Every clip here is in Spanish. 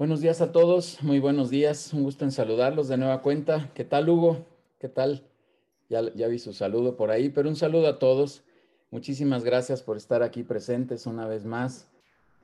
Buenos días a todos, muy buenos días, un gusto en saludarlos de nueva cuenta. ¿Qué tal, Hugo? ¿Qué tal? Ya, ya vi su saludo por ahí, pero un saludo a todos. Muchísimas gracias por estar aquí presentes una vez más.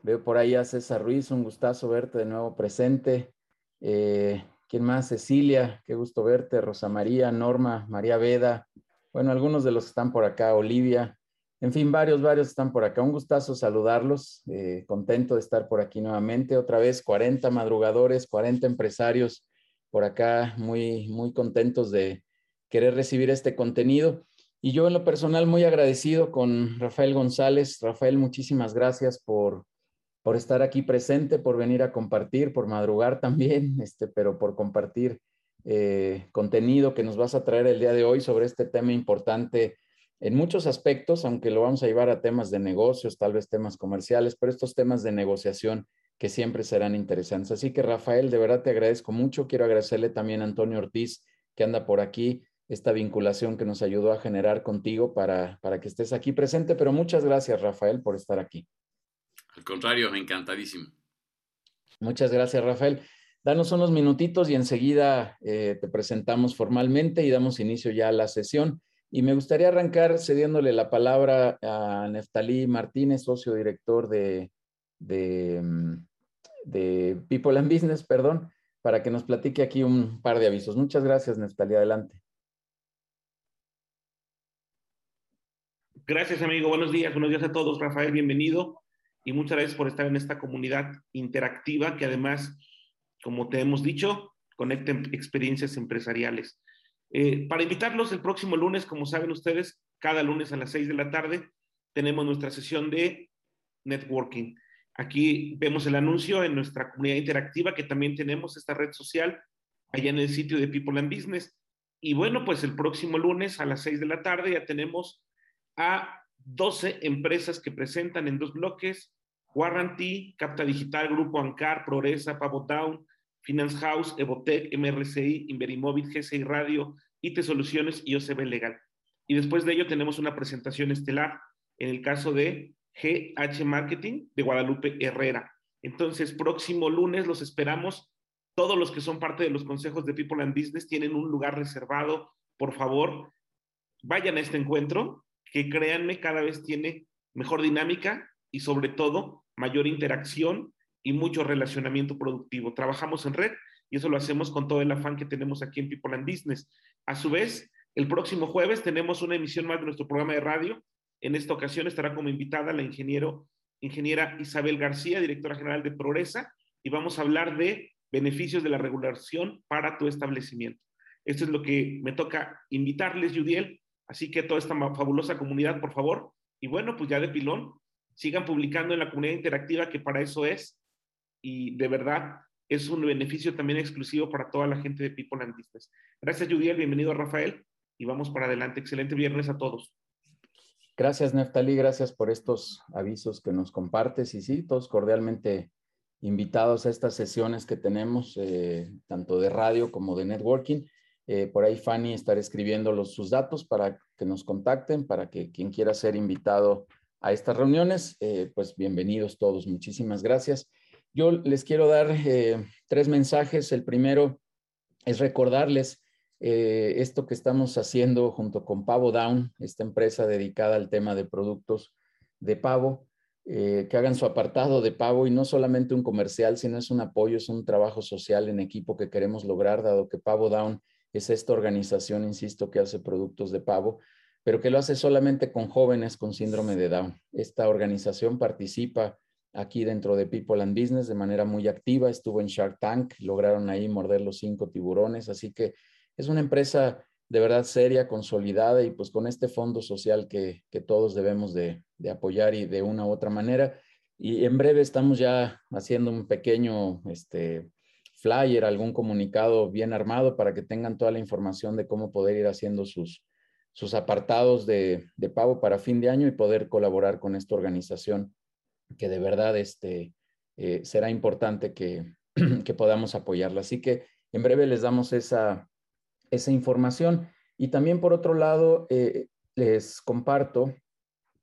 Veo por ahí a César Ruiz, un gustazo verte de nuevo presente. Eh, ¿Quién más? Cecilia, qué gusto verte. Rosa María, Norma, María Veda. Bueno, algunos de los que están por acá, Olivia. En fin, varios, varios están por acá. Un gustazo saludarlos. Eh, contento de estar por aquí nuevamente. Otra vez, 40 madrugadores, 40 empresarios por acá, muy, muy contentos de querer recibir este contenido. Y yo en lo personal muy agradecido con Rafael González. Rafael, muchísimas gracias por, por estar aquí presente, por venir a compartir, por madrugar también, este, pero por compartir eh, contenido que nos vas a traer el día de hoy sobre este tema importante en muchos aspectos, aunque lo vamos a llevar a temas de negocios, tal vez temas comerciales, pero estos temas de negociación que siempre serán interesantes. Así que Rafael, de verdad te agradezco mucho. Quiero agradecerle también a Antonio Ortiz, que anda por aquí, esta vinculación que nos ayudó a generar contigo para, para que estés aquí presente. Pero muchas gracias, Rafael, por estar aquí. Al contrario, encantadísimo. Muchas gracias, Rafael. Danos unos minutitos y enseguida eh, te presentamos formalmente y damos inicio ya a la sesión. Y me gustaría arrancar cediéndole la palabra a Neftalí Martínez, socio director mm, de People and Business, perdón, para que nos platique aquí un par de avisos. Muchas gracias, Neftalí. Adelante. Gracias, amigo. Buenos días. Buenos días a todos. Rafael, bienvenido. Y muchas gracias por estar en esta comunidad interactiva que además, como te hemos dicho, conecta experiencias empresariales. Eh, para invitarlos el próximo lunes, como saben ustedes, cada lunes a las 6 de la tarde tenemos nuestra sesión de networking. Aquí vemos el anuncio en nuestra comunidad interactiva que también tenemos esta red social allá en el sitio de People and Business. Y bueno, pues el próximo lunes a las 6 de la tarde ya tenemos a 12 empresas que presentan en dos bloques, Warranty, Capta Digital, Grupo Ancar, Progresa, Pavotown, Finance House, Evotec, MRCI, Inverimóvil, GCI Radio, IT Soluciones y OCB Legal. Y después de ello tenemos una presentación estelar en el caso de GH Marketing de Guadalupe Herrera. Entonces, próximo lunes los esperamos. Todos los que son parte de los consejos de People and Business tienen un lugar reservado. Por favor, vayan a este encuentro que créanme, cada vez tiene mejor dinámica y sobre todo mayor interacción y mucho relacionamiento productivo. Trabajamos en red y eso lo hacemos con todo el afán que tenemos aquí en People and Business. A su vez, el próximo jueves tenemos una emisión más de nuestro programa de radio. En esta ocasión estará como invitada la ingeniero, ingeniera Isabel García, directora general de Progresa, y vamos a hablar de beneficios de la regulación para tu establecimiento. Esto es lo que me toca invitarles, Judiel, Así que toda esta fabulosa comunidad, por favor, y bueno, pues ya de pilón, sigan publicando en la comunidad interactiva que para eso es y de verdad es un beneficio también exclusivo para toda la gente de People and. Gracias, Judiel, bienvenido Rafael y vamos para adelante. Excelente viernes a todos. Gracias, Neftali, gracias por estos avisos que nos compartes y sí, todos cordialmente invitados a estas sesiones que tenemos, eh, tanto de radio como de networking. Eh, por ahí Fanny estará escribiendo sus datos para que nos contacten, para que quien quiera ser invitado a estas reuniones, eh, pues bienvenidos todos. Muchísimas gracias. Yo les quiero dar eh, tres mensajes. El primero es recordarles esto que estamos haciendo junto con Pavo Down, esta empresa dedicada al tema de productos de pavo. que hagan su apartado de pavo y no solamente un comercial, sino es un apoyo, es un trabajo social en equipo que queremos lograr, dado que Pavo Down es esta organización, insisto, que hace productos de pavo, pero que lo hace solamente con jóvenes con síndrome de Down. Esta organización participa aquí dentro de People and Business de manera muy activa, estuvo en Shark Tank, lograron ahí morder los cinco tiburones, así que es una empresa de verdad seria, consolidada y pues con este fondo social que, todos debemos de, de, apoyar y de una u otra manera. Y en breve estamos ya haciendo un pequeño este, flyer, algún comunicado bien armado para que tengan toda la información de cómo poder ir haciendo sus, sus apartados de, de pago para fin de año y poder colaborar con esta organización que de verdad este, eh, será importante que, que, podamos apoyarla. Así que en breve les damos esa, esa información. Y también por otro lado, eh, les comparto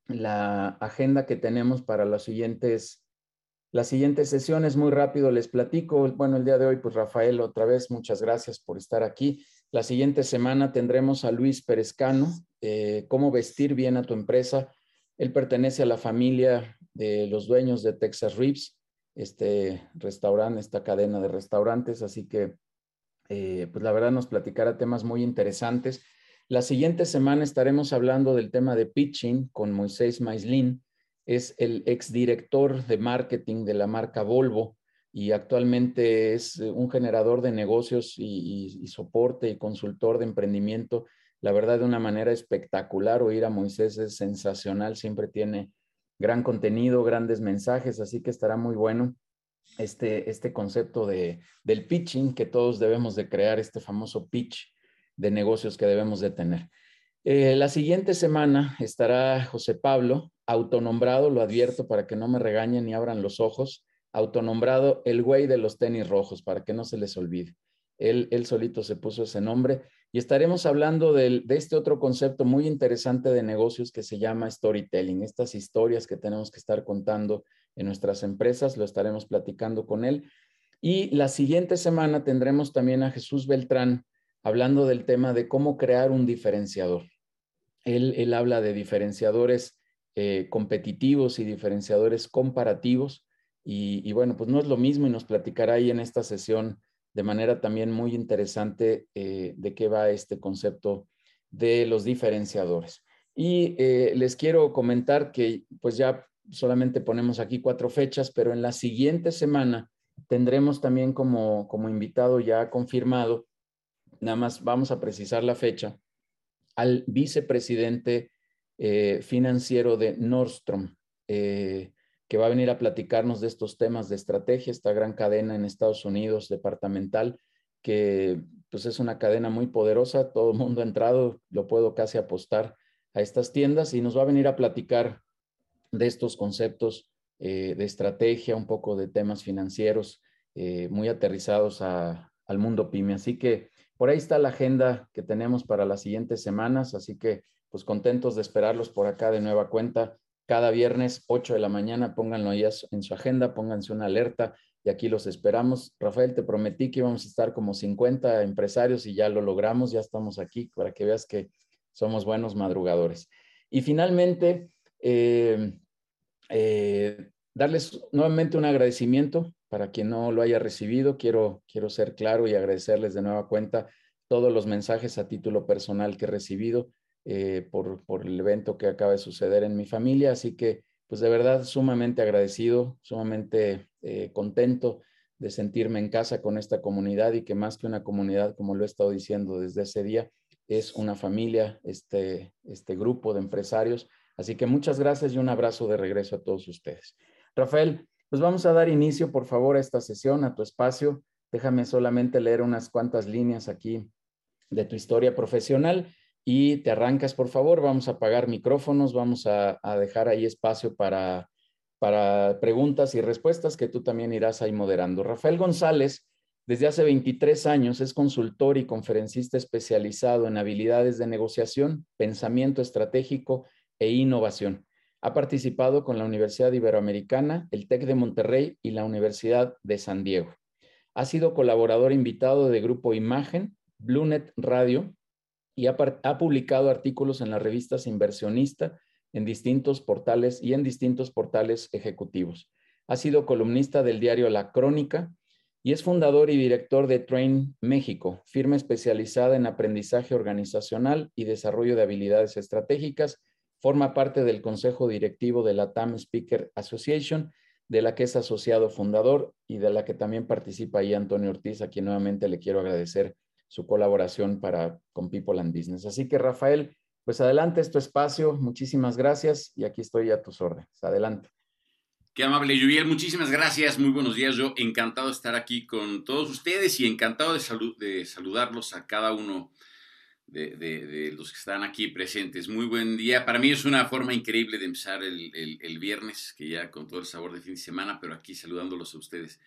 la agenda que tenemos para los siguientes La siguiente sesión es muy rápido, les platico. Bueno, el día de hoy, pues Rafael, otra vez, muchas gracias por estar aquí. La siguiente semana tendremos a Luis Perezcano, eh, cómo vestir bien a tu empresa. Él pertenece a la familia de los dueños de Texas Ribs, este restaurante, esta cadena de restaurantes, así que eh, pues la verdad nos platicará temas muy interesantes. La siguiente semana estaremos hablando del tema de pitching con Moisés Maislin, es el exdirector de marketing de la marca Volvo y actualmente es eh, un generador de negocios y, soporte y consultor de emprendimiento. La verdad, de una manera espectacular, oír a Moisés es sensacional, siempre tiene gran contenido, grandes mensajes, así que estará muy bueno este, este concepto de, del pitching que todos debemos de crear, este famoso pitch de negocios que debemos de tener. Eh, la siguiente semana estará José Pablo, autonombrado, lo advierto para que no me regañen ni abran los ojos, autonombrado el güey de los tenis rojos, para que no se les olvide. Él, solito se puso ese nombre y estaremos hablando de, este otro concepto muy interesante de negocios que se llama storytelling, estas historias que tenemos que estar contando en nuestras empresas, lo estaremos platicando con él. Y la siguiente semana tendremos también a Jesús Beltrán hablando del tema de cómo crear un diferenciador. Él, habla de diferenciadores eh, competitivos y diferenciadores comparativos y, bueno, pues no es lo mismo y nos platicará ahí en esta sesión de manera también muy interesante eh, de qué va este concepto de los diferenciadores. Y eh, les quiero comentar que pues ya solamente ponemos aquí cuatro fechas, pero en la siguiente semana tendremos también como, como invitado ya confirmado, nada más vamos a precisar la fecha, al vicepresidente eh, financiero de Nordstrom que va a venir a platicarnos de estos temas de estrategia, esta gran cadena en Estados Unidos departamental, que pues es una cadena muy poderosa, todo el mundo ha entrado, lo puedo casi apostar a estas tiendas y nos va a venir a platicar de estos conceptos eh, de estrategia, un poco de temas financieros eh, muy aterrizados al mundo pyme. Así que por ahí está la agenda que tenemos para las siguientes semanas, así que pues contentos de esperarlos por acá de nueva cuenta cada viernes 8 de la mañana, pónganlo ahí en su agenda, pónganse una alerta y aquí los esperamos. Rafael, te prometí que íbamos a estar como 50 empresarios y ya lo logramos, ya estamos aquí para que veas que somos buenos madrugadores. Y finalmente, eh, eh, darles nuevamente un agradecimiento para quien no lo haya recibido. Quiero, quiero ser claro y agradecerles de nueva cuenta todos los mensajes a título personal que he recibido eh, por, por, el evento que acaba de suceder en mi familia. Así que, pues de verdad, sumamente agradecido, sumamente eh, contento de sentirme en casa con esta comunidad y que más que una comunidad, como lo he estado diciendo desde ese día, es una familia, este, este grupo de empresarios. Así que muchas gracias y un abrazo de regreso a todos ustedes. Rafael, pues vamos a dar inicio, por favor, a esta sesión, a tu espacio. Déjame solamente leer unas cuantas líneas aquí de tu historia profesional y te arrancas, por favor. Vamos a apagar micrófonos, vamos a, dejar ahí espacio para, para preguntas y respuestas que tú también irás ahí moderando. Rafael González, desde hace 23 años, es consultor y conferencista especializado en habilidades de negociación, pensamiento estratégico e innovación. Ha participado con la Universidad Iberoamericana, el TEC de Monterrey y la Universidad de San Diego. Ha sido colaborador invitado de Grupo Imagen, Bluenet Radio, y ha, publicado artículos en las revistas Inversionista en distintos portales y en distintos portales ejecutivos. Ha sido columnista del diario La Crónica y es fundador y director de Train México, firma especializada en aprendizaje organizacional y desarrollo de habilidades estratégicas. Forma parte del consejo directivo de la TAM Speaker Association, de la que es asociado fundador y de la que también participa ahí Antonio Ortiz, a quien nuevamente le quiero agradecer su colaboración para, con People and Business. Así que Rafael, pues adelante, es espacio. Muchísimas gracias y aquí estoy a tus órdenes. Adelante. Qué amable, Juviel. Muchísimas gracias. Muy buenos días. Yo encantado de estar aquí con todos ustedes y encantado de, saludarlos a cada uno de, los que están aquí presentes. Muy buen día. Para mí es una forma increíble de empezar el, viernes, que ya con todo el sabor de fin de semana, pero aquí saludándolos a ustedes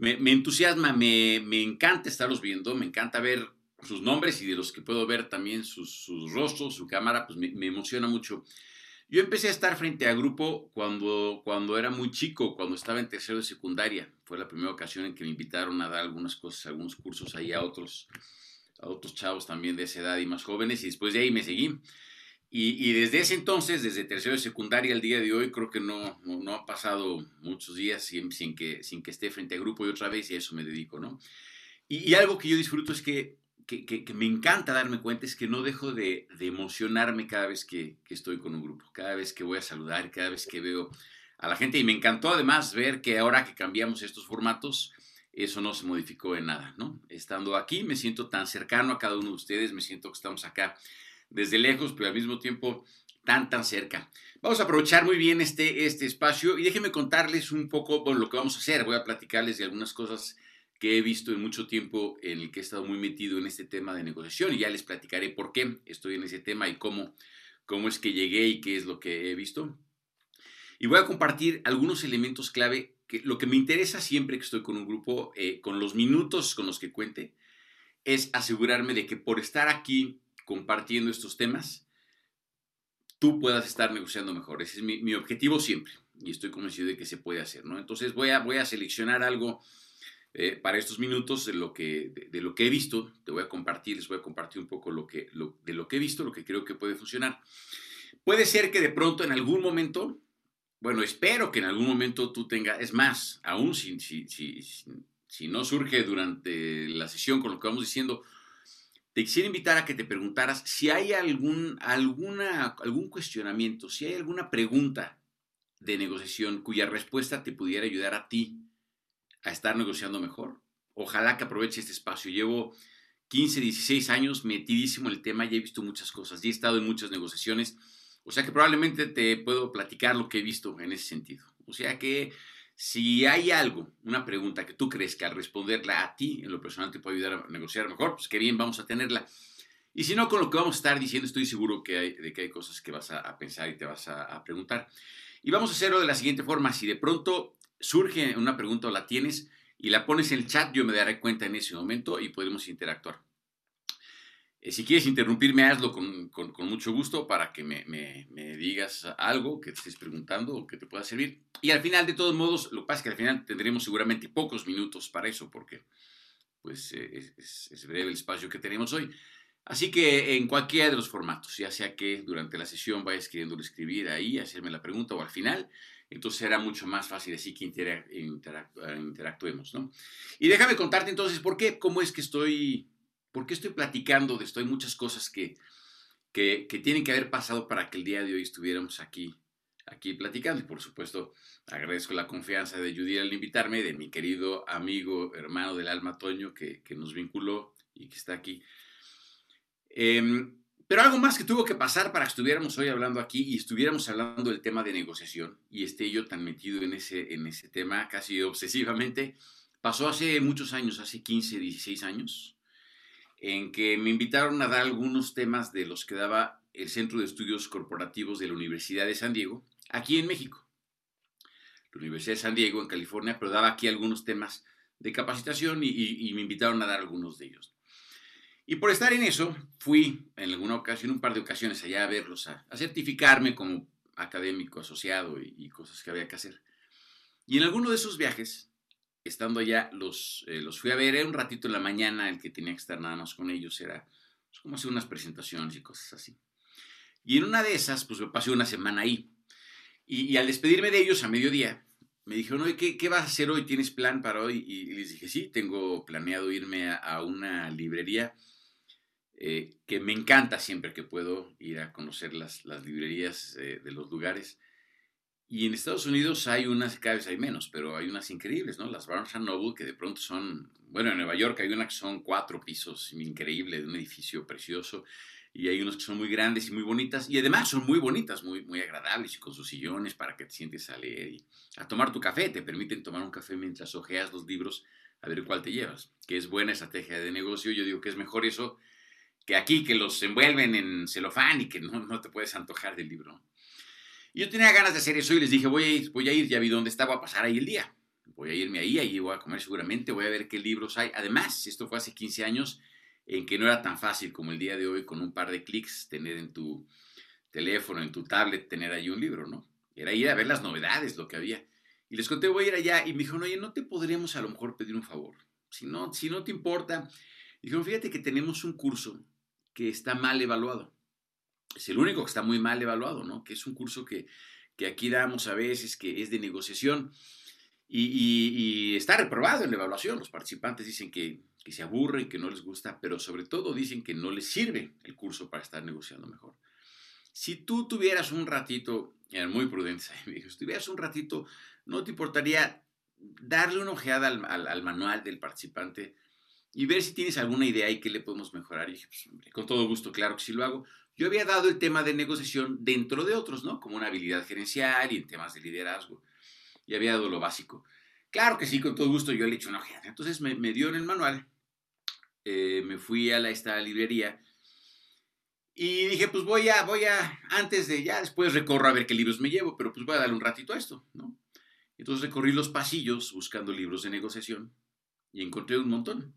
me, entusiasma, me, encanta estarlos viendo, me encanta ver sus nombres y de los que puedo ver también sus, rostros, su cámara, pues me, emociona mucho. Yo empecé a estar frente a grupo cuando, cuando era muy chico, cuando estaba en tercero de secundaria. Fue la primera ocasión en que me invitaron a dar algunas cosas, algunos cursos ahí a otros, a otros chavos también de esa edad y más jóvenes, y después de ahí me seguí. Y, desde ese entonces, desde tercero de secundaria al día de hoy, creo que no, no, ha pasado muchos días sin, que, sin que esté frente a grupo y otra vez, y a eso me dedico, ¿no? Y, algo que yo disfruto es que, que, que, me encanta darme cuenta, es que no dejo de, emocionarme cada vez que, estoy con un grupo, cada vez que voy a saludar, cada vez que veo a la gente. Y me encantó además ver que ahora que cambiamos estos formatos, eso no se modificó en nada, ¿no? Estando aquí, me siento tan cercano a cada uno de ustedes, me siento que estamos acá desde lejos, pero al mismo tiempo tan, tan cerca. Vamos a aprovechar muy bien este, este espacio y déjenme contarles un poco bueno, lo que vamos a hacer. Voy a platicarles de algunas cosas que he visto en mucho tiempo en el que he estado muy metido en este tema de negociación y ya les platicaré por qué estoy en ese tema y cómo, cómo es que llegué y qué es lo que he visto. Y voy a compartir algunos elementos clave que lo que me interesa siempre que estoy con un grupo, eh, con los minutos con los que cuente, es asegurarme de que por estar aquí compartiendo estos temas, tú puedas estar negociando mejor. Ese es mi, objetivo siempre y estoy convencido de que se puede hacer, ¿no? Entonces voy a, voy a seleccionar algo eh, para estos minutos de lo, que, de, lo que he visto. Te voy a compartir, les voy a compartir un poco lo que, de lo que he visto, lo que creo que puede funcionar. Puede ser que de pronto en algún momento, bueno, espero que en algún momento tú tengas, es más, aún si, si, si, si no surge durante la sesión con lo que vamos diciendo, te quisiera invitar a que te preguntaras si hay algún, alguna, algún cuestionamiento, si hay alguna pregunta de negociación cuya respuesta te pudiera ayudar a ti a estar negociando mejor. Ojalá que aproveche este espacio. Llevo 15, 16 años metidísimo en el tema y he visto muchas cosas y he estado en muchas negociaciones. O sea que probablemente te puedo platicar lo que he visto en ese sentido. O sea que si hay algo, una pregunta que tú crees que al responderla a ti en lo personal te puede ayudar a negociar mejor, pues qué bien, vamos a tenerla. Y si no, con lo que vamos a estar diciendo, estoy seguro que hay, de que hay cosas que vas a, pensar y te vas a, preguntar. Y vamos a hacerlo de la siguiente forma. Si de pronto surge una pregunta o la tienes y la pones en el chat, yo me daré cuenta en ese momento y podemos interactuar. Eh, si quieres interrumpirme, hazlo con, mucho gusto para que me, digas algo que te estés preguntando o que te pueda servir. Y al final, de todos modos, lo que pasa es que al final tendremos seguramente pocos minutos para eso, porque pues eh, es, breve el espacio que tenemos hoy. Así que en cualquiera de los formatos, ya sea que durante la sesión vayas queriendo escribir ahí, hacerme la pregunta o al final, entonces será mucho más fácil así que interactuemos, ¿no? Y déjame contarte entonces por qué, cómo es que estoy ¿Por qué estoy platicando de esto? Hay muchas cosas que, que, tienen que haber pasado para que el día de hoy estuviéramos aquí, aquí platicando. Y por supuesto, agradezco la confianza de Judy al invitarme, de mi querido amigo, hermano del alma Toño, que, nos vinculó y que está aquí. Em, pero algo más que tuvo que pasar para que estuviéramos hoy hablando aquí y estuviéramos hablando del tema de negociación y esté yo tan metido en ese, en ese tema casi obsesivamente, pasó hace muchos años, hace 15, 16 años en que me invitaron a dar algunos temas de los que daba el Centro de Estudios Corporativos de la Universidad de San Diego, aquí en México. La Universidad de San Diego, en California, pero daba aquí algunos temas de capacitación y, me invitaron a dar algunos de ellos. Y por estar en eso, fui en alguna ocasión, un par de ocasiones allá a verlos, a, certificarme como académico asociado y, y, cosas que había que hacer. Y en alguno de esos viajes estando allá, los, eh, los fui a ver, era un ratito en la mañana el que tenía que estar nada más con ellos, era pues, como hacer unas presentaciones y cosas así. Y en una de esas, pues me pasé una semana ahí. Y, al despedirme de ellos a mediodía, me dijeron, oye, ¿qué, ¿qué, vas a hacer hoy? ¿Tienes plan para hoy? Y, les dije, sí, tengo planeado irme a, una librería eh, que me encanta siempre que puedo ir a conocer las, las librerías eh, de los lugares. Y en Estados Unidos hay unas, cada vez hay menos, pero hay unas increíbles, ¿no? Las Barnes Noble, que de pronto son, bueno, en Nueva York hay una que son cuatro pisos, increíble, de un edificio precioso, y hay unos que son muy grandes y muy bonitas, y además son muy bonitas, muy, muy agradables, y con sus sillones para que te sientes a leer y a tomar tu café, te permiten tomar un café mientras ojeas los libros a ver cuál te llevas, que es buena estrategia de negocio, yo digo que es mejor eso que aquí, que los envuelven en celofán y que no, no te puedes antojar del libro, yo tenía ganas de hacer eso y les dije, voy a ir, voy a ir, ya vi dónde estaba, a pasar ahí el día. Voy a irme ahí, ahí voy a comer seguramente, voy a ver qué libros hay. Además, esto fue hace 15 años en que no era tan fácil como el día de hoy con un par de clics tener en tu teléfono, en tu tablet, tener ahí un libro, ¿no? Era ir a ver las novedades, lo que había. Y les conté, voy a ir allá. Y me dijeron, oye, ¿no te podríamos a lo mejor pedir un favor? Si no, si no te importa. Dijeron, fíjate que tenemos un curso que está mal evaluado. Es el único que está muy mal evaluado, ¿no? Que es un curso que, que aquí damos a veces, que es de negociación. Y, está reprobado en la evaluación. Los participantes dicen que, que se aburren, que no les gusta, pero sobre todo dicen que no les sirve el curso para estar negociando mejor. Si tú tuvieras un ratito, eran muy prudentes, si tuvieras un ratito, ¿no te importaría darle una ojeada al, manual del participante y ver si tienes alguna idea y qué le podemos mejorar? Y dije, pues, con todo gusto, claro que sí lo hago. Yo había dado el tema de negociación dentro de otros, ¿no? Como una habilidad gerencial y en temas de liderazgo. Y había dado lo básico. Claro que sí, con todo gusto yo le he hecho una ojeada. Entonces me, dio en el manual, eh, me fui a la, esta librería y dije, pues voy a, voy a, antes de, ya después recorro a ver qué libros me llevo, pero pues voy a darle un ratito a esto, ¿no? Entonces recorrí los pasillos buscando libros de negociación y encontré un montón.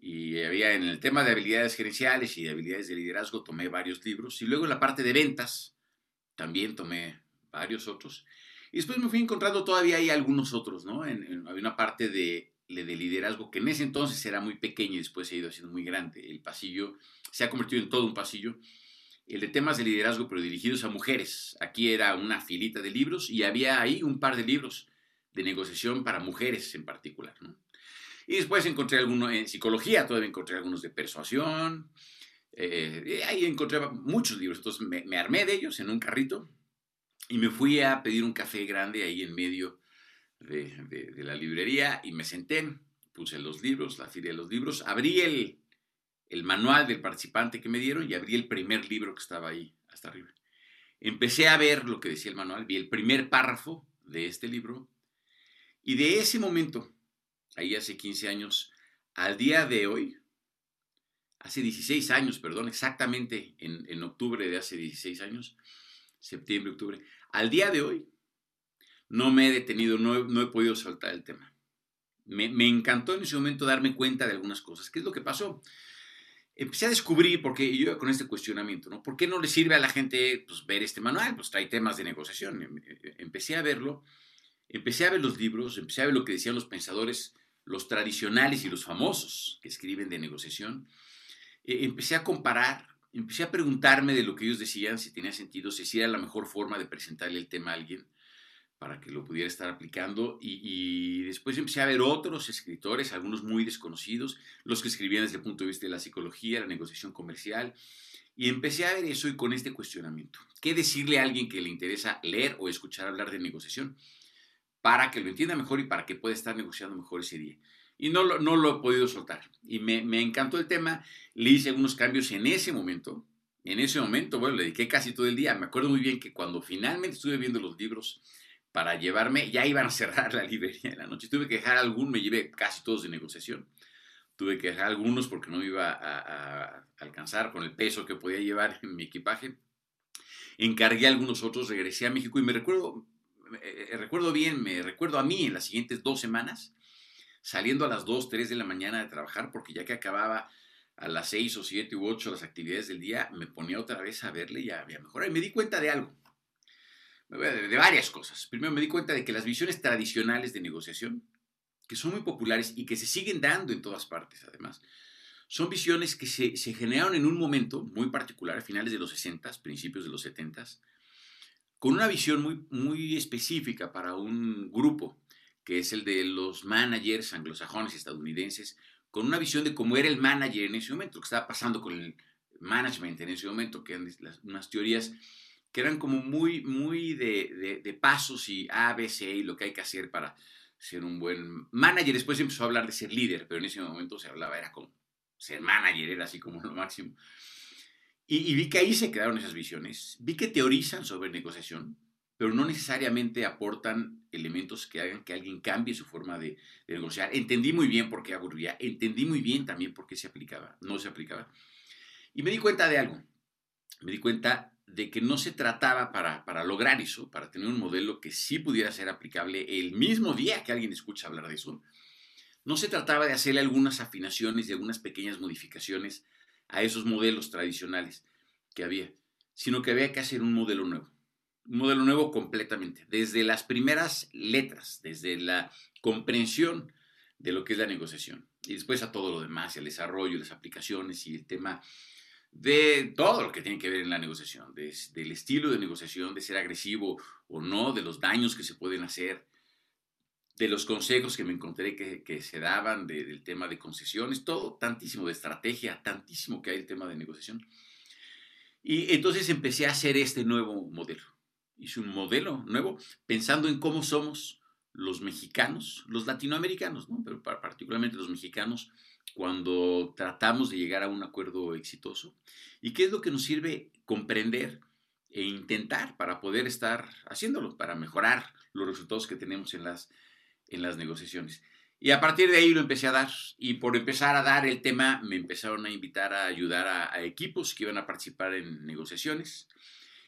Y había en el tema de habilidades gerenciales y de habilidades de liderazgo, tomé varios libros. Y luego en la parte de ventas, también tomé varios otros. Y después me fui encontrando todavía hay algunos otros, ¿no? En, había una parte de, de liderazgo que en ese entonces era muy pequeña y después se ha ido haciendo muy grande. El pasillo se ha convertido en todo un pasillo. El de temas de liderazgo, pero dirigidos a mujeres. Aquí era una filita de libros y había ahí un par de libros de negociación para mujeres en particular, ¿no? Y después encontré algunos en psicología, todavía encontré algunos de persuasión. Eh, ahí encontré muchos libros, entonces me, armé de ellos en un carrito y me fui a pedir un café grande ahí en medio de, la librería y me senté, puse los libros, la fila de los libros, abrí el, el manual del participante que me dieron y abrí el primer libro que estaba ahí, hasta arriba. Empecé a ver lo que decía el manual, vi el primer párrafo de este libro y de ese momento ahí hace 15 años, al día de hoy, hace 16 años, perdón, exactamente en, octubre de hace 16 años, septiembre, octubre, al día de hoy, no me he detenido, no he, podido soltar el tema. Me, me, encantó en ese momento darme cuenta de algunas cosas. ¿Qué es lo que pasó? Empecé a descubrir, porque yo con este cuestionamiento, ¿no? ¿Por qué no le sirve a la gente pues, ver este manual? Pues trae temas de negociación. Em, em, empecé a verlo, empecé a ver los libros, empecé a ver lo que decían los pensadores los tradicionales y los famosos que escriben de negociación, eh, empecé a comparar, empecé a preguntarme de lo que ellos decían, si tenía sentido, si era la mejor forma de presentarle el tema a alguien para que lo pudiera estar aplicando. Y, después empecé a ver otros escritores, algunos muy desconocidos, los que escribían desde el punto de vista de la psicología, la negociación comercial. Y empecé a ver eso y con este cuestionamiento. ¿Qué decirle a alguien que le interesa leer o escuchar hablar de negociación? Para que lo entienda mejor y para que pueda estar negociando mejor ese día. Y no lo, no lo he podido soltar. Y me, me, encantó el tema. Le hice algunos cambios en ese momento. En ese momento, bueno, le dediqué casi todo el día. Me acuerdo muy bien que cuando finalmente estuve viendo los libros para llevarme, ya iban a cerrar la librería en la noche. Tuve que dejar algunos, me llevé casi todos de negociación. Tuve que dejar algunos porque no iba a, a alcanzar con el peso que podía llevar en mi equipaje. Encargué algunos otros, regresé a México y me recuerdo, eh, eh, recuerdo bien, me recuerdo a mí en las siguientes dos semanas, saliendo a las 2, 3 de la mañana de trabajar, porque ya que acababa a las 6 o 7 u 8 las actividades del día, me ponía otra vez a verle y a, mejorar. Y me di cuenta de algo, de, varias cosas. Primero me di cuenta de que las visiones tradicionales de negociación, que son muy populares y que se siguen dando en todas partes además, son visiones que se, se generaron en un momento muy particular, a finales de los 60, principios de los 70, con una visión muy, muy específica para un grupo, que es el de los managers anglosajones estadounidenses, con una visión de cómo era el manager en ese momento, lo que estaba pasando con el management en ese momento, que eran unas teorías que eran como muy, muy de, de, pasos y A, B, C y lo que hay que hacer para ser un buen manager. Después empezó a hablar de ser líder, pero en ese momento se hablaba, era como ser manager, era así como lo máximo. Y, vi que ahí se quedaron esas visiones. Vi que teorizan sobre negociación, pero no necesariamente aportan elementos que hagan que alguien cambie su forma de, negociar. Entendí muy bien por qué aburría, entendí muy bien también por qué se aplicaba, no se aplicaba. Y me di cuenta de algo. Me di cuenta de que no se trataba para, para lograr eso, para tener un modelo que sí pudiera ser aplicable el mismo día que alguien escucha hablar de eso. No se trataba de hacerle algunas afinaciones y algunas pequeñas modificaciones a esos modelos tradicionales que había, sino que había que hacer un modelo nuevo. Un modelo nuevo completamente, desde las primeras letras, desde la comprensión de lo que es la negociación y después a todo lo demás, el desarrollo, las aplicaciones y el tema de todo lo que tiene que ver en la negociación, del estilo de negociación, de ser agresivo o no, de los daños que se pueden hacer, de los consejos que me encontré que, se daban, del tema de concesiones, todo, tantísimo de estrategia, tantísimo que hay el tema de negociación. Y entonces empecé a hacer este nuevo modelo. Hice un modelo nuevo pensando en cómo somos los mexicanos, los latinoamericanos, ¿no? pero particularmente los mexicanos, cuando tratamos de llegar a un acuerdo exitoso. ¿Y qué es lo que nos sirve comprender e intentar para poder estar haciéndolo, para mejorar los resultados que tenemos en las, en las negociaciones? Y a partir de ahí lo empecé a dar. Y por empezar a dar el tema, me empezaron a invitar a ayudar a, equipos que iban a participar en negociaciones.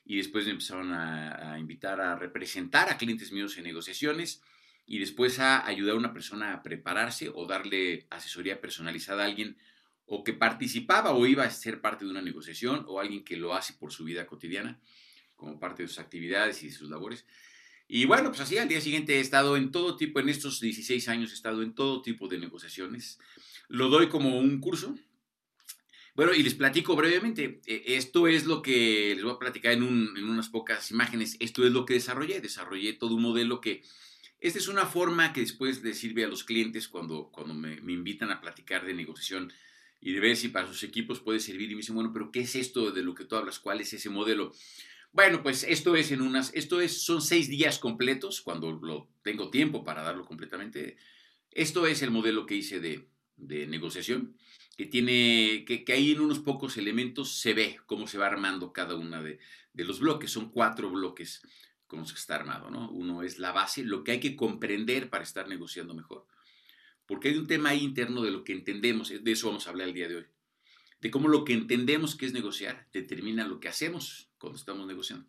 Y después me empezaron a, invitar a representar a clientes míos en negociaciones. Y después a ayudar a una persona a prepararse o darle asesoría personalizada a alguien o que participaba o iba a ser parte de una negociación o alguien que lo hace por su vida cotidiana como parte de sus actividades y de sus labores. Y bueno, pues así al día siguiente he estado en todo tipo, en estos 16 años he estado en todo tipo de negociaciones. Lo doy como un curso. Bueno, y les platico brevemente. E, esto es lo que les voy a platicar en, unas pocas imágenes. Esto es lo que desarrollé. Desarrollé todo un modelo que... Esta es una forma que después les sirve a los clientes cuando, cuando me, me invitan a platicar de negociación y de ver si para sus equipos puede servir. Y me dicen, bueno, pero ¿qué es esto de lo que tú hablas? ¿Cuál es ese modelo? Bueno, pues esto es en unas, esto es, son seis días completos, cuando lo tengo tiempo para darlo completamente. Esto es el modelo que hice de, negociación, que tiene, que, que, ahí en unos pocos elementos se ve cómo se va armando cada uno de, de, los bloques. Son cuatro bloques con los que está armado, ¿no? Uno es la base, lo que hay que comprender para estar negociando mejor. Porque hay un tema ahí interno de lo que entendemos, de eso vamos a hablar el día de hoy de cómo lo que entendemos que es negociar determina lo que hacemos cuando estamos negociando.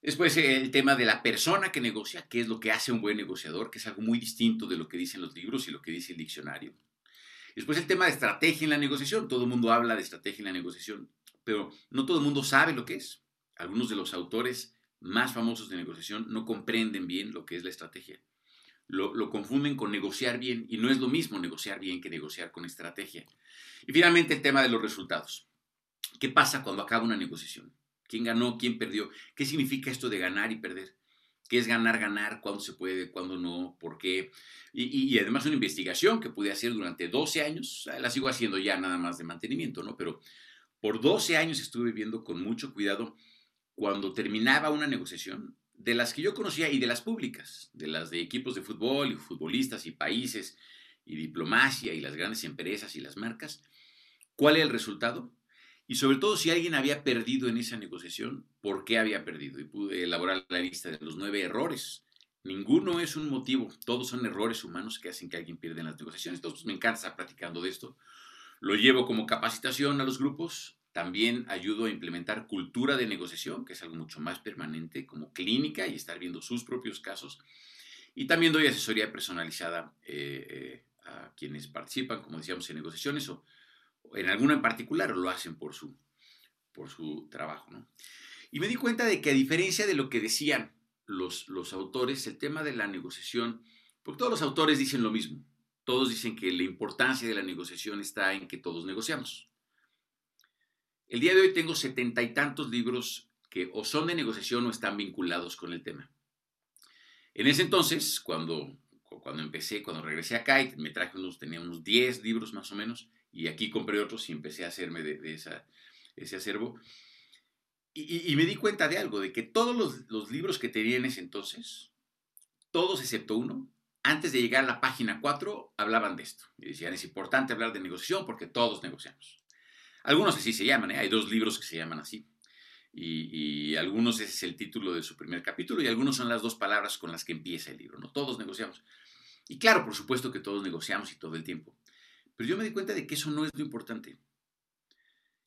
Después el tema de la persona que negocia, qué es lo que hace un buen negociador, que es algo muy distinto de lo que dicen los libros y lo que dice el diccionario. Después el tema de estrategia en la negociación. Todo el mundo habla de estrategia en la negociación, pero no todo el mundo sabe lo que es. Algunos de los autores más famosos de negociación no comprenden bien lo que es la estrategia. Lo, lo, confunden con negociar bien y no es lo mismo negociar bien que negociar con estrategia. Y finalmente el tema de los resultados. ¿Qué pasa cuando acaba una negociación? ¿Quién ganó? ¿Quién perdió? ¿Qué significa esto de ganar y perder? ¿Qué es ganar, ganar? ¿Cuándo se puede? ¿Cuándo no? ¿Por qué? Y, y, además una investigación que pude hacer durante 12 años, la sigo haciendo ya nada más de mantenimiento, ¿no? Pero por 12 años estuve viendo con mucho cuidado cuando terminaba una negociación, de las que yo conocía y de las públicas, de las de equipos de fútbol y futbolistas y países y diplomacia y las grandes empresas y las marcas, cuál era el resultado y sobre todo si alguien había perdido en esa negociación, por qué había perdido. Y pude elaborar la lista de los nueve errores. Ninguno es un motivo, todos son errores humanos que hacen que alguien pierda en las negociaciones. Entonces me encanta estar platicando de esto. Lo llevo como capacitación a los grupos. También ayudo a implementar cultura de negociación, que es algo mucho más permanente, como clínica y estar viendo sus propios casos. Y también doy asesoría personalizada eh, eh, a quienes participan, como decíamos, en negociaciones o, en alguna en particular lo hacen por su, por su trabajo. ¿no? Y me di cuenta de que a diferencia de lo que decían los, los autores, el tema de la negociación, porque todos los autores dicen lo mismo, todos dicen que la importancia de la negociación está en que todos negociamos. El día de hoy tengo setenta y tantos libros que o son de negociación o están vinculados con el tema. En ese entonces, cuando cuando empecé, cuando regresé acá y me traje unos, tenía unos 10 libros más o menos, y aquí compré otros y empecé a hacerme de, esa, ese acervo. Y, me di cuenta de algo, de que todos los, los, libros que tenía en ese entonces, todos excepto uno, antes de llegar a la página 4, hablaban de esto. Y decían, es importante hablar de negociación porque todos negociamos. Algunos así se llaman, ¿eh? hay dos libros que se llaman así. Y, y, algunos ese es el título de su primer capítulo y algunos son las dos palabras con las que empieza el libro, ¿no? Todos negociamos. Y claro, por supuesto que todos negociamos y todo el tiempo. Pero yo me di cuenta de que eso no es lo importante.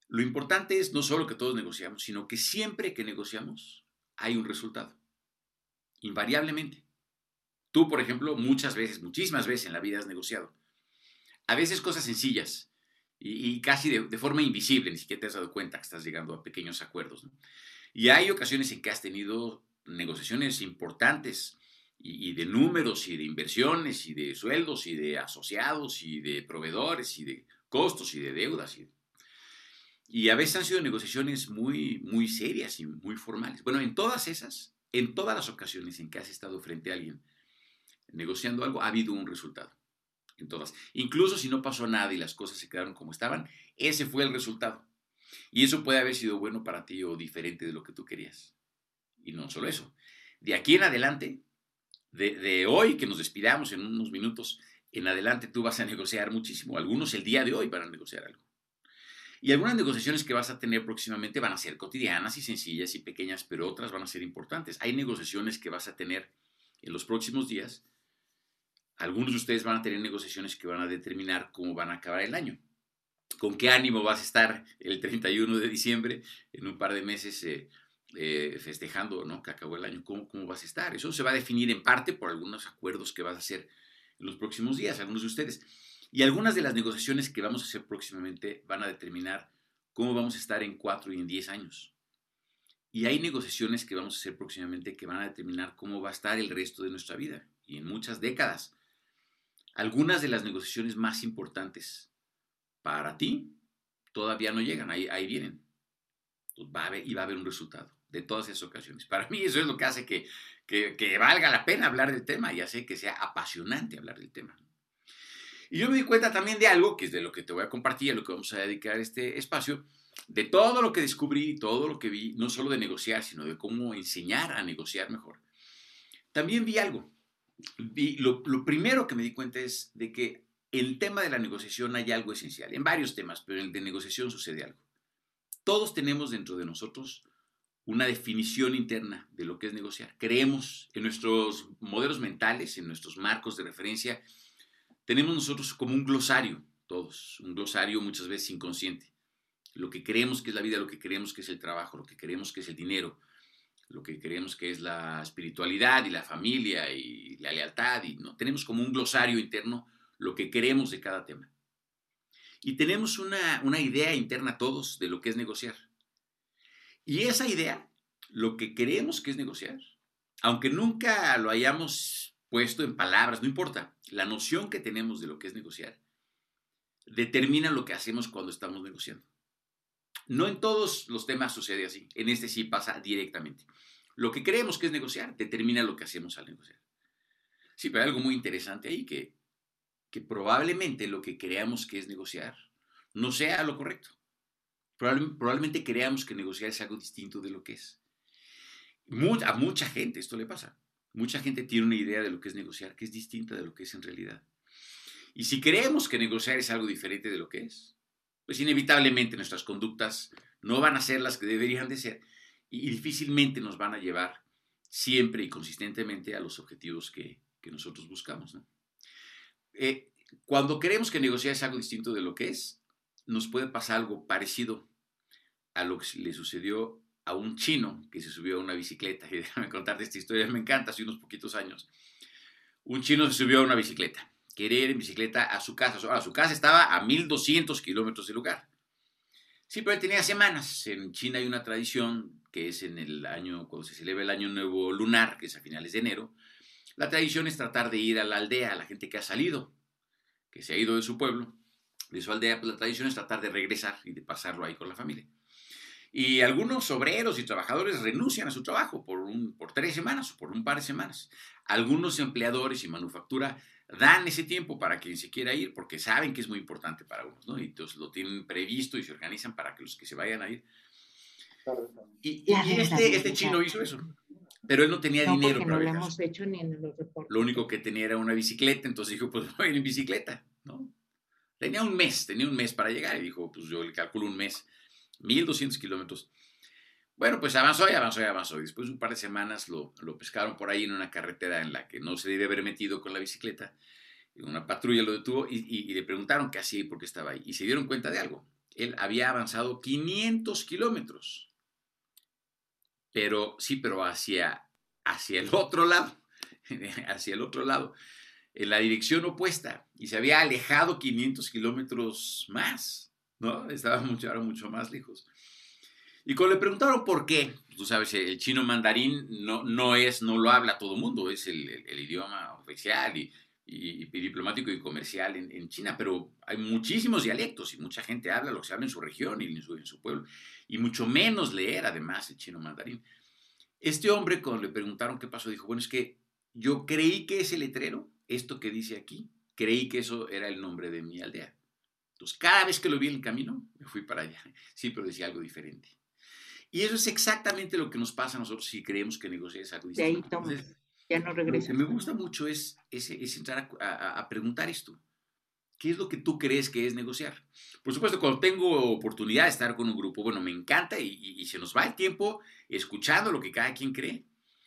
Lo importante es no solo que todos negociamos, sino que siempre que negociamos hay un resultado. Invariablemente. Tú, por ejemplo, muchas veces, muchísimas veces en la vida has negociado. A veces cosas sencillas y, casi de, forma invisible, ni siquiera te has dado cuenta que estás llegando a pequeños acuerdos. Y hay ocasiones en que has tenido negociaciones importantes y, de números y de inversiones y de sueldos y de asociados y de proveedores y de costos y de deudas. Y, a veces han sido negociaciones muy, muy serias y muy formales. Bueno, en todas esas, en todas las ocasiones en que has estado frente a alguien negociando algo, ha habido un resultado. En todas. Incluso si no pasó nada y las cosas se quedaron como estaban, ese fue el resultado. Y eso puede haber sido bueno para ti o diferente de lo que tú querías. Y no solo eso. De aquí en adelante, de, hoy que nos despidamos en unos minutos, en adelante tú vas a negociar muchísimo. Algunos el día de hoy van a negociar algo. Y algunas negociaciones que vas a tener próximamente van a ser cotidianas y sencillas y pequeñas, pero otras van a ser importantes. Hay negociaciones que vas a tener en los próximos días. Algunos de ustedes van a tener negociaciones que van a determinar cómo van a acabar el año. Con qué ánimo vas a estar el 31 de diciembre, en un par de meses, eh, eh, festejando ¿no? que acabó el año, ¿cómo, ¿cómo vas a estar? Eso se va a definir en parte por algunos acuerdos que vas a hacer en los próximos días, algunos de ustedes. Y algunas de las negociaciones que vamos a hacer próximamente van a determinar cómo vamos a estar en cuatro y en diez años. Y hay negociaciones que vamos a hacer próximamente que van a determinar cómo va a estar el resto de nuestra vida y en muchas décadas. Algunas de las negociaciones más importantes para ti todavía no llegan, ahí, ahí vienen. va y va a haber un resultado de todas esas ocasiones. Para mí eso es lo que hace que, que, valga la pena hablar del tema y hace que sea apasionante hablar del tema. Y yo me di cuenta también de algo, que es de lo que te voy a compartir, a lo que vamos a dedicar este espacio, de todo lo que descubrí, todo lo que vi, no solo de negociar, sino de cómo enseñar a negociar mejor. También vi algo. Vi, lo, lo primero que me di cuenta es de que el tema de la negociación hay algo esencial, en varios temas, pero en el de negociación sucede algo. Todos tenemos dentro de nosotros una definición interna de lo que es negociar. Creemos en nuestros modelos mentales, en nuestros marcos de referencia, tenemos nosotros como un glosario, todos, un glosario muchas veces inconsciente. Lo que creemos que es la vida, lo que creemos que es el trabajo, lo que creemos que es el dinero, lo que creemos que es la espiritualidad y la familia y la lealtad. Y, ¿no? Tenemos como un glosario interno lo que queremos de cada tema. Y tenemos una, una idea interna todos de lo que es negociar. Y esa idea, lo que creemos que es negociar, aunque nunca lo hayamos puesto en palabras, no importa, la noción que tenemos de lo que es negociar, determina lo que hacemos cuando estamos negociando. No en todos los temas sucede así, en este sí pasa directamente. Lo que creemos que es negociar determina lo que hacemos al negociar. Sí, pero hay algo muy interesante ahí, que, probablemente lo que creamos que es negociar no sea lo correcto probablemente creamos que negociar es algo distinto de lo que es. a mucha gente esto le pasa. Mucha gente tiene una idea de lo que es negociar que es distinta de lo que es en realidad. Y si creemos que negociar es algo diferente de lo que es, pues inevitablemente nuestras conductas no van a ser las que deberían de ser y, difícilmente nos van a llevar siempre y consistentemente a los objetivos que, nosotros buscamos. Eh, cuando creemos que negociar es algo distinto de lo que es, nos puede pasar algo parecido a lo que le sucedió a un chino que se subió a una bicicleta. Y déjame contarte esta historia, me encanta, hace unos poquitos años. Un chino se subió a una bicicleta, quería ir en bicicleta a su casa. Su casa estaba a 1200 kilómetros del lugar. Sí, pero él tenía semanas. En China hay una tradición que es en el año, cuando se celebra el año nuevo lunar, que es a finales de enero. La tradición es tratar de ir a la aldea, a la gente que ha salido, que se ha ido de su pueblo, de su aldea, pues la tradición es tratar de regresar y de pasarlo ahí con la familia. Y algunos obreros y trabajadores renuncian a su trabajo por, un, por tres semanas o por un par de semanas. Algunos empleadores y manufactura dan ese tiempo para quien se quiera ir porque saben que es muy importante para unos, ¿no? Y entonces lo tienen previsto y se organizan para que los que se vayan a ir. Y, este, este chino hizo eso. Pero él no tenía dinero para no lo hemos hecho ni en los Lo único que tenía era una bicicleta, entonces dijo, pues voy en bicicleta, ¿no? Tenía un mes, tenía un mes para llegar y dijo, pues yo le calculo un mes 1200 kilómetros. Bueno, pues avanzó y avanzó y avanzó. Y después de un par de semanas lo, pescaron por ahí en una carretera en la que no se debe haber metido con la bicicleta. Una patrulla lo detuvo y, le preguntaron qué hacía y por qué estaba ahí. Y se dieron cuenta de algo. Él había avanzado 500 kilómetros. Pero sí, pero hacia, hacia el otro lado. hacia el otro lado. En la dirección opuesta. Y se había alejado 500 kilómetros más ¿no? Estaba mucho, ahora mucho más lejos. Y cuando le preguntaron por qué, tú sabes, el chino mandarín no, no es, no lo habla todo el mundo, es el, idioma oficial y, y, diplomático y comercial en, en, China, pero hay muchísimos dialectos y mucha gente habla lo que se habla en su región y en su, en su pueblo, y mucho menos leer además el chino mandarín. Este hombre, cuando le preguntaron qué pasó, dijo, bueno, es que yo creí que ese letrero, esto que dice aquí, creí que eso era el nombre de mi aldea. Entonces, cada vez que lo vi en el camino, me fui para allá. Sí, pero decía algo diferente. Y eso es exactamente lo que nos pasa a nosotros si creemos que negociar es algo distinto. De ahí tomas, ya no regresas. Lo que me gusta mucho es, es, es entrar a, a, a, preguntar esto. ¿Qué es lo que tú crees que es negociar? Por supuesto, cuando tengo oportunidad de estar con un grupo, bueno, me encanta y, y, y se nos va el tiempo escuchando lo que cada quien cree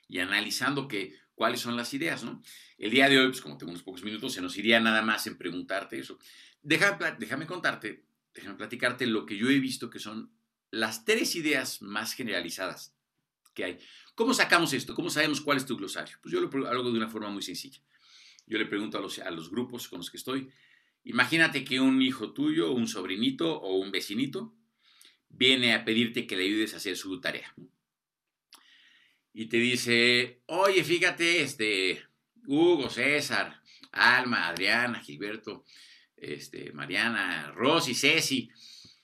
y analizando que, cuáles son las ideas, ¿no? El día de hoy, pues como tengo unos pocos minutos, se nos iría nada más en preguntarte eso. Déjame, déjame contarte, déjame platicarte lo que yo he visto que son las tres ideas más generalizadas que hay. ¿Cómo sacamos esto? ¿Cómo sabemos cuál es tu glosario? Pues yo lo hago de una forma muy sencilla. Yo le pregunto a los, a los grupos con los que estoy, imagínate que un hijo tuyo, un sobrinito o un vecinito viene a pedirte que le ayudes a hacer su tarea. Y te dice, oye, fíjate, este, Hugo, César, Alma, Adriana, Gilberto, este, Mariana, Rosy, Ceci.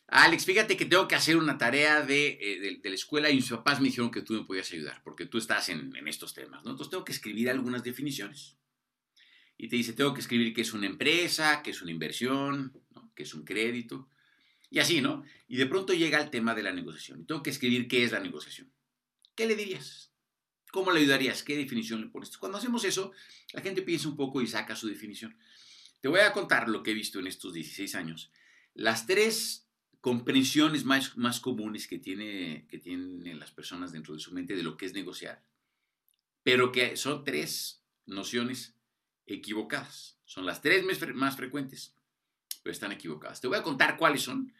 Alex, fíjate que tengo que hacer una tarea de, de, de, la escuela y mis papás me dijeron que tú me podías ayudar porque tú estás en, en, estos temas, ¿no? Entonces tengo que escribir algunas definiciones. Y te dice, tengo que escribir qué es una empresa, qué es una inversión, ¿no? qué es un crédito, y así, ¿no? Y de pronto llega el tema de la negociación. Y tengo que escribir qué es la negociación. ¿Qué le dirías? ¿Cómo le ayudarías? ¿Qué definición le pones? Cuando hacemos eso, la gente piensa un poco y saca su definición. Te voy a contar lo que he visto en estos 16 años. Las tres comprensiones más, más comunes que, tiene, que tienen las personas dentro de su mente de lo que es negociar, pero que son tres nociones equivocadas. Son las tres más frecuentes, pero están equivocadas. Te voy a contar cuáles son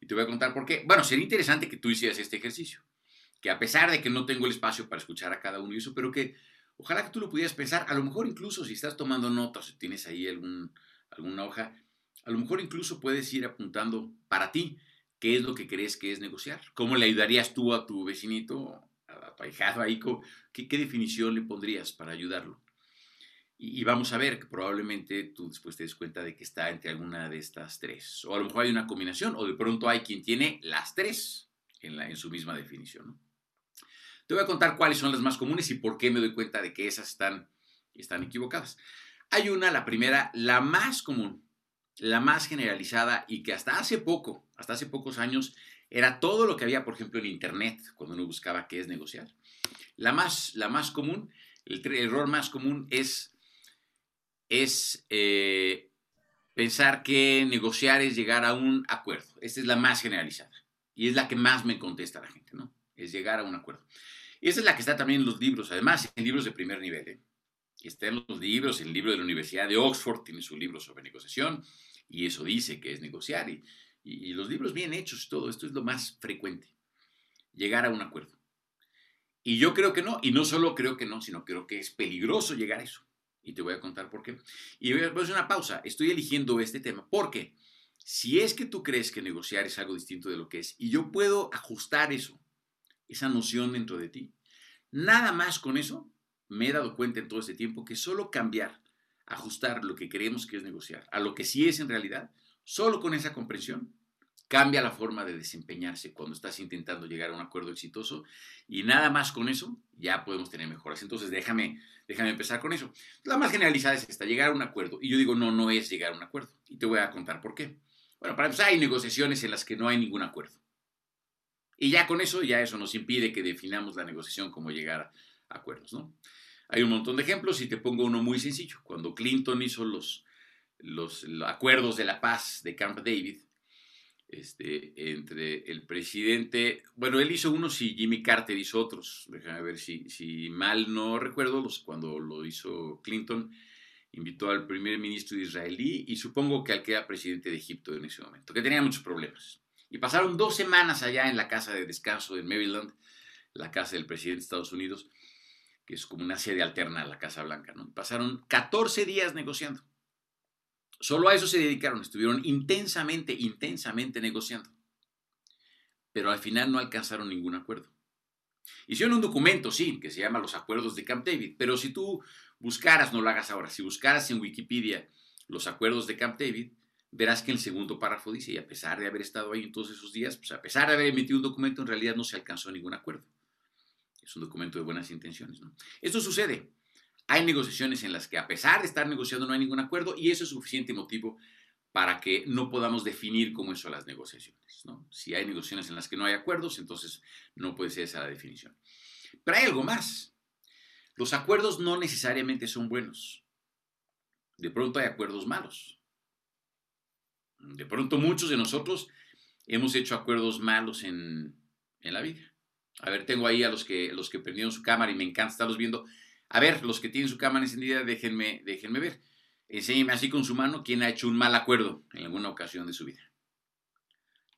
y te voy a contar por qué. Bueno, sería interesante que tú hicieras este ejercicio, que a pesar de que no tengo el espacio para escuchar a cada uno y eso, pero que ojalá que tú lo pudieras pensar, a lo mejor incluso si estás tomando notas, si tienes ahí alguna hoja, a lo mejor incluso puedes ir apuntando para ti qué es lo que crees que es negociar. ¿Cómo le ayudarías tú a tu vecinito, a tu ahijado ahí? ¿Qué, qué definición le pondrías para ayudarlo? Y, vamos a ver que probablemente tú después te des cuenta de que está entre alguna de estas tres. O a lo mejor hay una combinación, o de pronto hay quien tiene las tres en, en su misma definición. ¿no? Te voy a contar cuáles son las más comunes y por qué me doy cuenta de que esas están, están equivocadas. Hay una, la primera, la más común, la más generalizada y que hasta hace poco, hasta hace pocos años, era todo lo que había, por ejemplo, en Internet, cuando uno buscaba qué es negociar. La más, la más común, el error más común es, es eh, pensar que negociar es llegar a un acuerdo. Esta es la más generalizada y es la que más me contesta la gente, ¿no? Es llegar a un acuerdo. Esa es la que está también en los libros, además, en libros de primer nivel. ¿eh? Está en los libros, el libro de la Universidad de Oxford tiene su libro sobre negociación y eso dice que es negociar. Y los libros bien hechos, todo esto es lo más frecuente, llegar a un acuerdo. Y yo creo que no, y no solo creo que no, sino creo que es peligroso llegar a eso. Y te voy a contar por qué. Y voy a hacer una pausa. Estoy eligiendo este tema porque si es que tú crees que negociar es algo distinto de lo que es, y yo puedo ajustar eso, esa noción dentro de ti, nada más con eso me he dado cuenta en todo este tiempo que solo cambiar, ajustar lo que creemos que es negociar a lo que sí es en realidad, solo con esa comprensión, cambia la forma de desempeñarse cuando estás intentando llegar a un acuerdo exitoso y nada más con eso ya podemos tener mejoras. Entonces déjame, déjame empezar con eso. La más generalizada es esta, llegar a un acuerdo. Y yo digo, no, no es llegar a un acuerdo. Y te voy a contar por qué. Bueno, para empezar, hay negociaciones en las que no hay ningún acuerdo. Y ya con eso, ya eso nos impide que definamos la negociación como llegar a acuerdos, ¿no? Hay un montón de ejemplos y te pongo uno muy sencillo. Cuando Clinton hizo los, los, acuerdos de la paz de Camp David, este, entre el presidente, bueno, él hizo unos y Jimmy Carter hizo otros, déjame ver si, si mal no recuerdo, los, cuando lo hizo Clinton, invitó al primer ministro israelí y supongo que al que era presidente de Egipto en ese momento, que tenía muchos problemas. Y pasaron dos semanas allá en la casa de descanso en Maryland, la casa del presidente de Estados Unidos, que es como una sede alterna a la Casa Blanca. ¿no? Pasaron 14 días negociando. Solo a eso se dedicaron, estuvieron intensamente, intensamente negociando. Pero al final no alcanzaron ningún acuerdo. Hicieron un documento, sí, que se llama Los Acuerdos de Camp David, pero si tú buscaras, no lo hagas ahora, si buscaras en Wikipedia los Acuerdos de Camp David, verás que el segundo párrafo dice, y a pesar de haber estado ahí todos esos días, pues a pesar de haber emitido un documento, en realidad no se alcanzó ningún acuerdo. Es un documento de buenas intenciones. ¿no? Esto sucede. Hay negociaciones en las que a pesar de estar negociando no hay ningún acuerdo y eso es suficiente motivo para que no podamos definir cómo son las negociaciones. Si hay negociaciones en las que no hay acuerdos, entonces no puede ser esa la definición. Pero hay algo más. Los acuerdos no necesariamente son buenos. De pronto hay acuerdos malos. De pronto muchos de nosotros hemos hecho acuerdos malos en, en la vida. A ver, tengo ahí a los que, los que prendieron su cámara y me encanta estarlos viendo. A ver, los que tienen su cámara encendida, déjenme, déjenme ver. Enséñeme así con su mano quién ha hecho un mal acuerdo en alguna ocasión de su vida.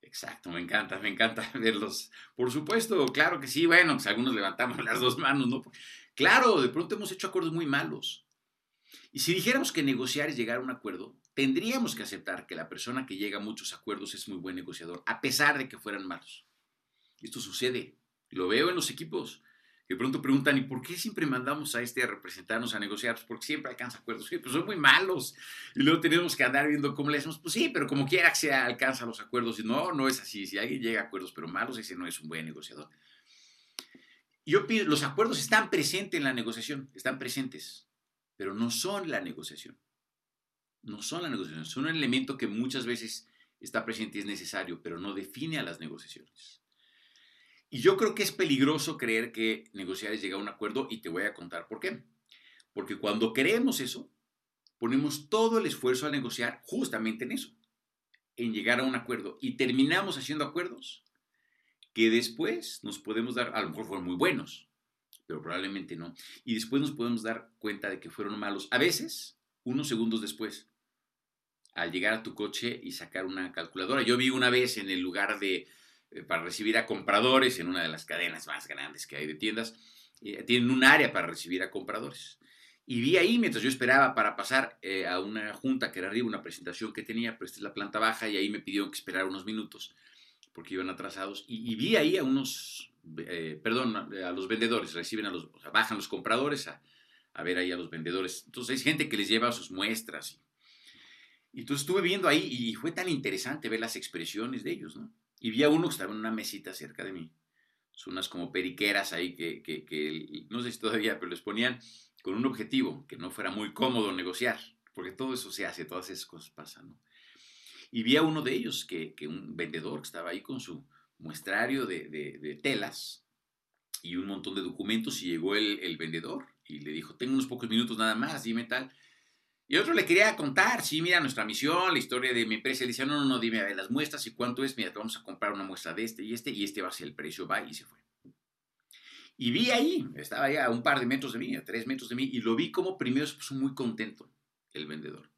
Exacto, me encanta, me encanta verlos. Por supuesto, claro que sí, bueno, pues algunos levantamos las dos manos, ¿no? Claro, de pronto hemos hecho acuerdos muy malos. Y si dijéramos que negociar es llegar a un acuerdo, tendríamos que aceptar que la persona que llega a muchos acuerdos es muy buen negociador, a pesar de que fueran malos. Esto sucede, lo veo en los equipos de pronto preguntan, ¿y por qué siempre mandamos a este a representarnos a negociar? Pues porque siempre alcanza acuerdos. Sí, pues son muy malos. Y luego tenemos que andar viendo cómo le hacemos. Pues sí, pero como quiera que sea, alcanza los acuerdos. Y no, no es así. Si alguien llega a acuerdos pero malos, ese no es un buen negociador. Yo pido, los acuerdos están presentes en la negociación, están presentes, pero no son la negociación. No son la negociación. Son un elemento que muchas veces está presente y es necesario, pero no define a las negociaciones. Y yo creo que es peligroso creer que negociar es llegar a un acuerdo y te voy a contar por qué. Porque cuando creemos eso, ponemos todo el esfuerzo a negociar justamente en eso, en llegar a un acuerdo. Y terminamos haciendo acuerdos que después nos podemos dar, a lo mejor fueron muy buenos, pero probablemente no. Y después nos podemos dar cuenta de que fueron malos. A veces, unos segundos después, al llegar a tu coche y sacar una calculadora. Yo vi una vez en el lugar de eh, para recibir a compradores en una de las cadenas más grandes que hay de tiendas. Eh, tienen un área para recibir a compradores. Y vi ahí, mientras yo esperaba para pasar eh, a una junta que era arriba, una presentación que tenía, pero esta es la planta baja y ahí me pidieron que esperara unos minutos porque iban atrasados. Y, vi ahí a unos, perdón, a los vendedores, reciben a los, bajan los compradores a, a, ver ahí a los vendedores. Entonces hay gente que les lleva sus muestras. Y, entonces estuve viendo ahí y fue tan interesante ver las expresiones de ellos, ¿no? Y vi a uno que estaba en una mesita cerca de mí. Son unas como periqueras ahí que, que, que, no sé si todavía, pero les ponían con un objetivo, que no fuera muy cómodo negociar, porque todo eso se hace, todas esas cosas pasan, ¿no? Y vi a uno de ellos, que, que un vendedor que estaba ahí con su muestrario de, de, de, telas y un montón de documentos y llegó el, el vendedor y le dijo, tengo unos pocos minutos nada más, dime tal. Y otro le quería contar, sí, mira, nuestra misión, la historia de mi empresa. Le decía, no, no, no, dime ver, las muestras y cuánto es. Mira, te vamos a comprar una muestra de este y este, y este va a ser el precio, va, y se fue. Y vi ahí, estaba ya a un par de metros de mí, a tres metros de mí, y lo vi como primero se puso muy contento el vendedor.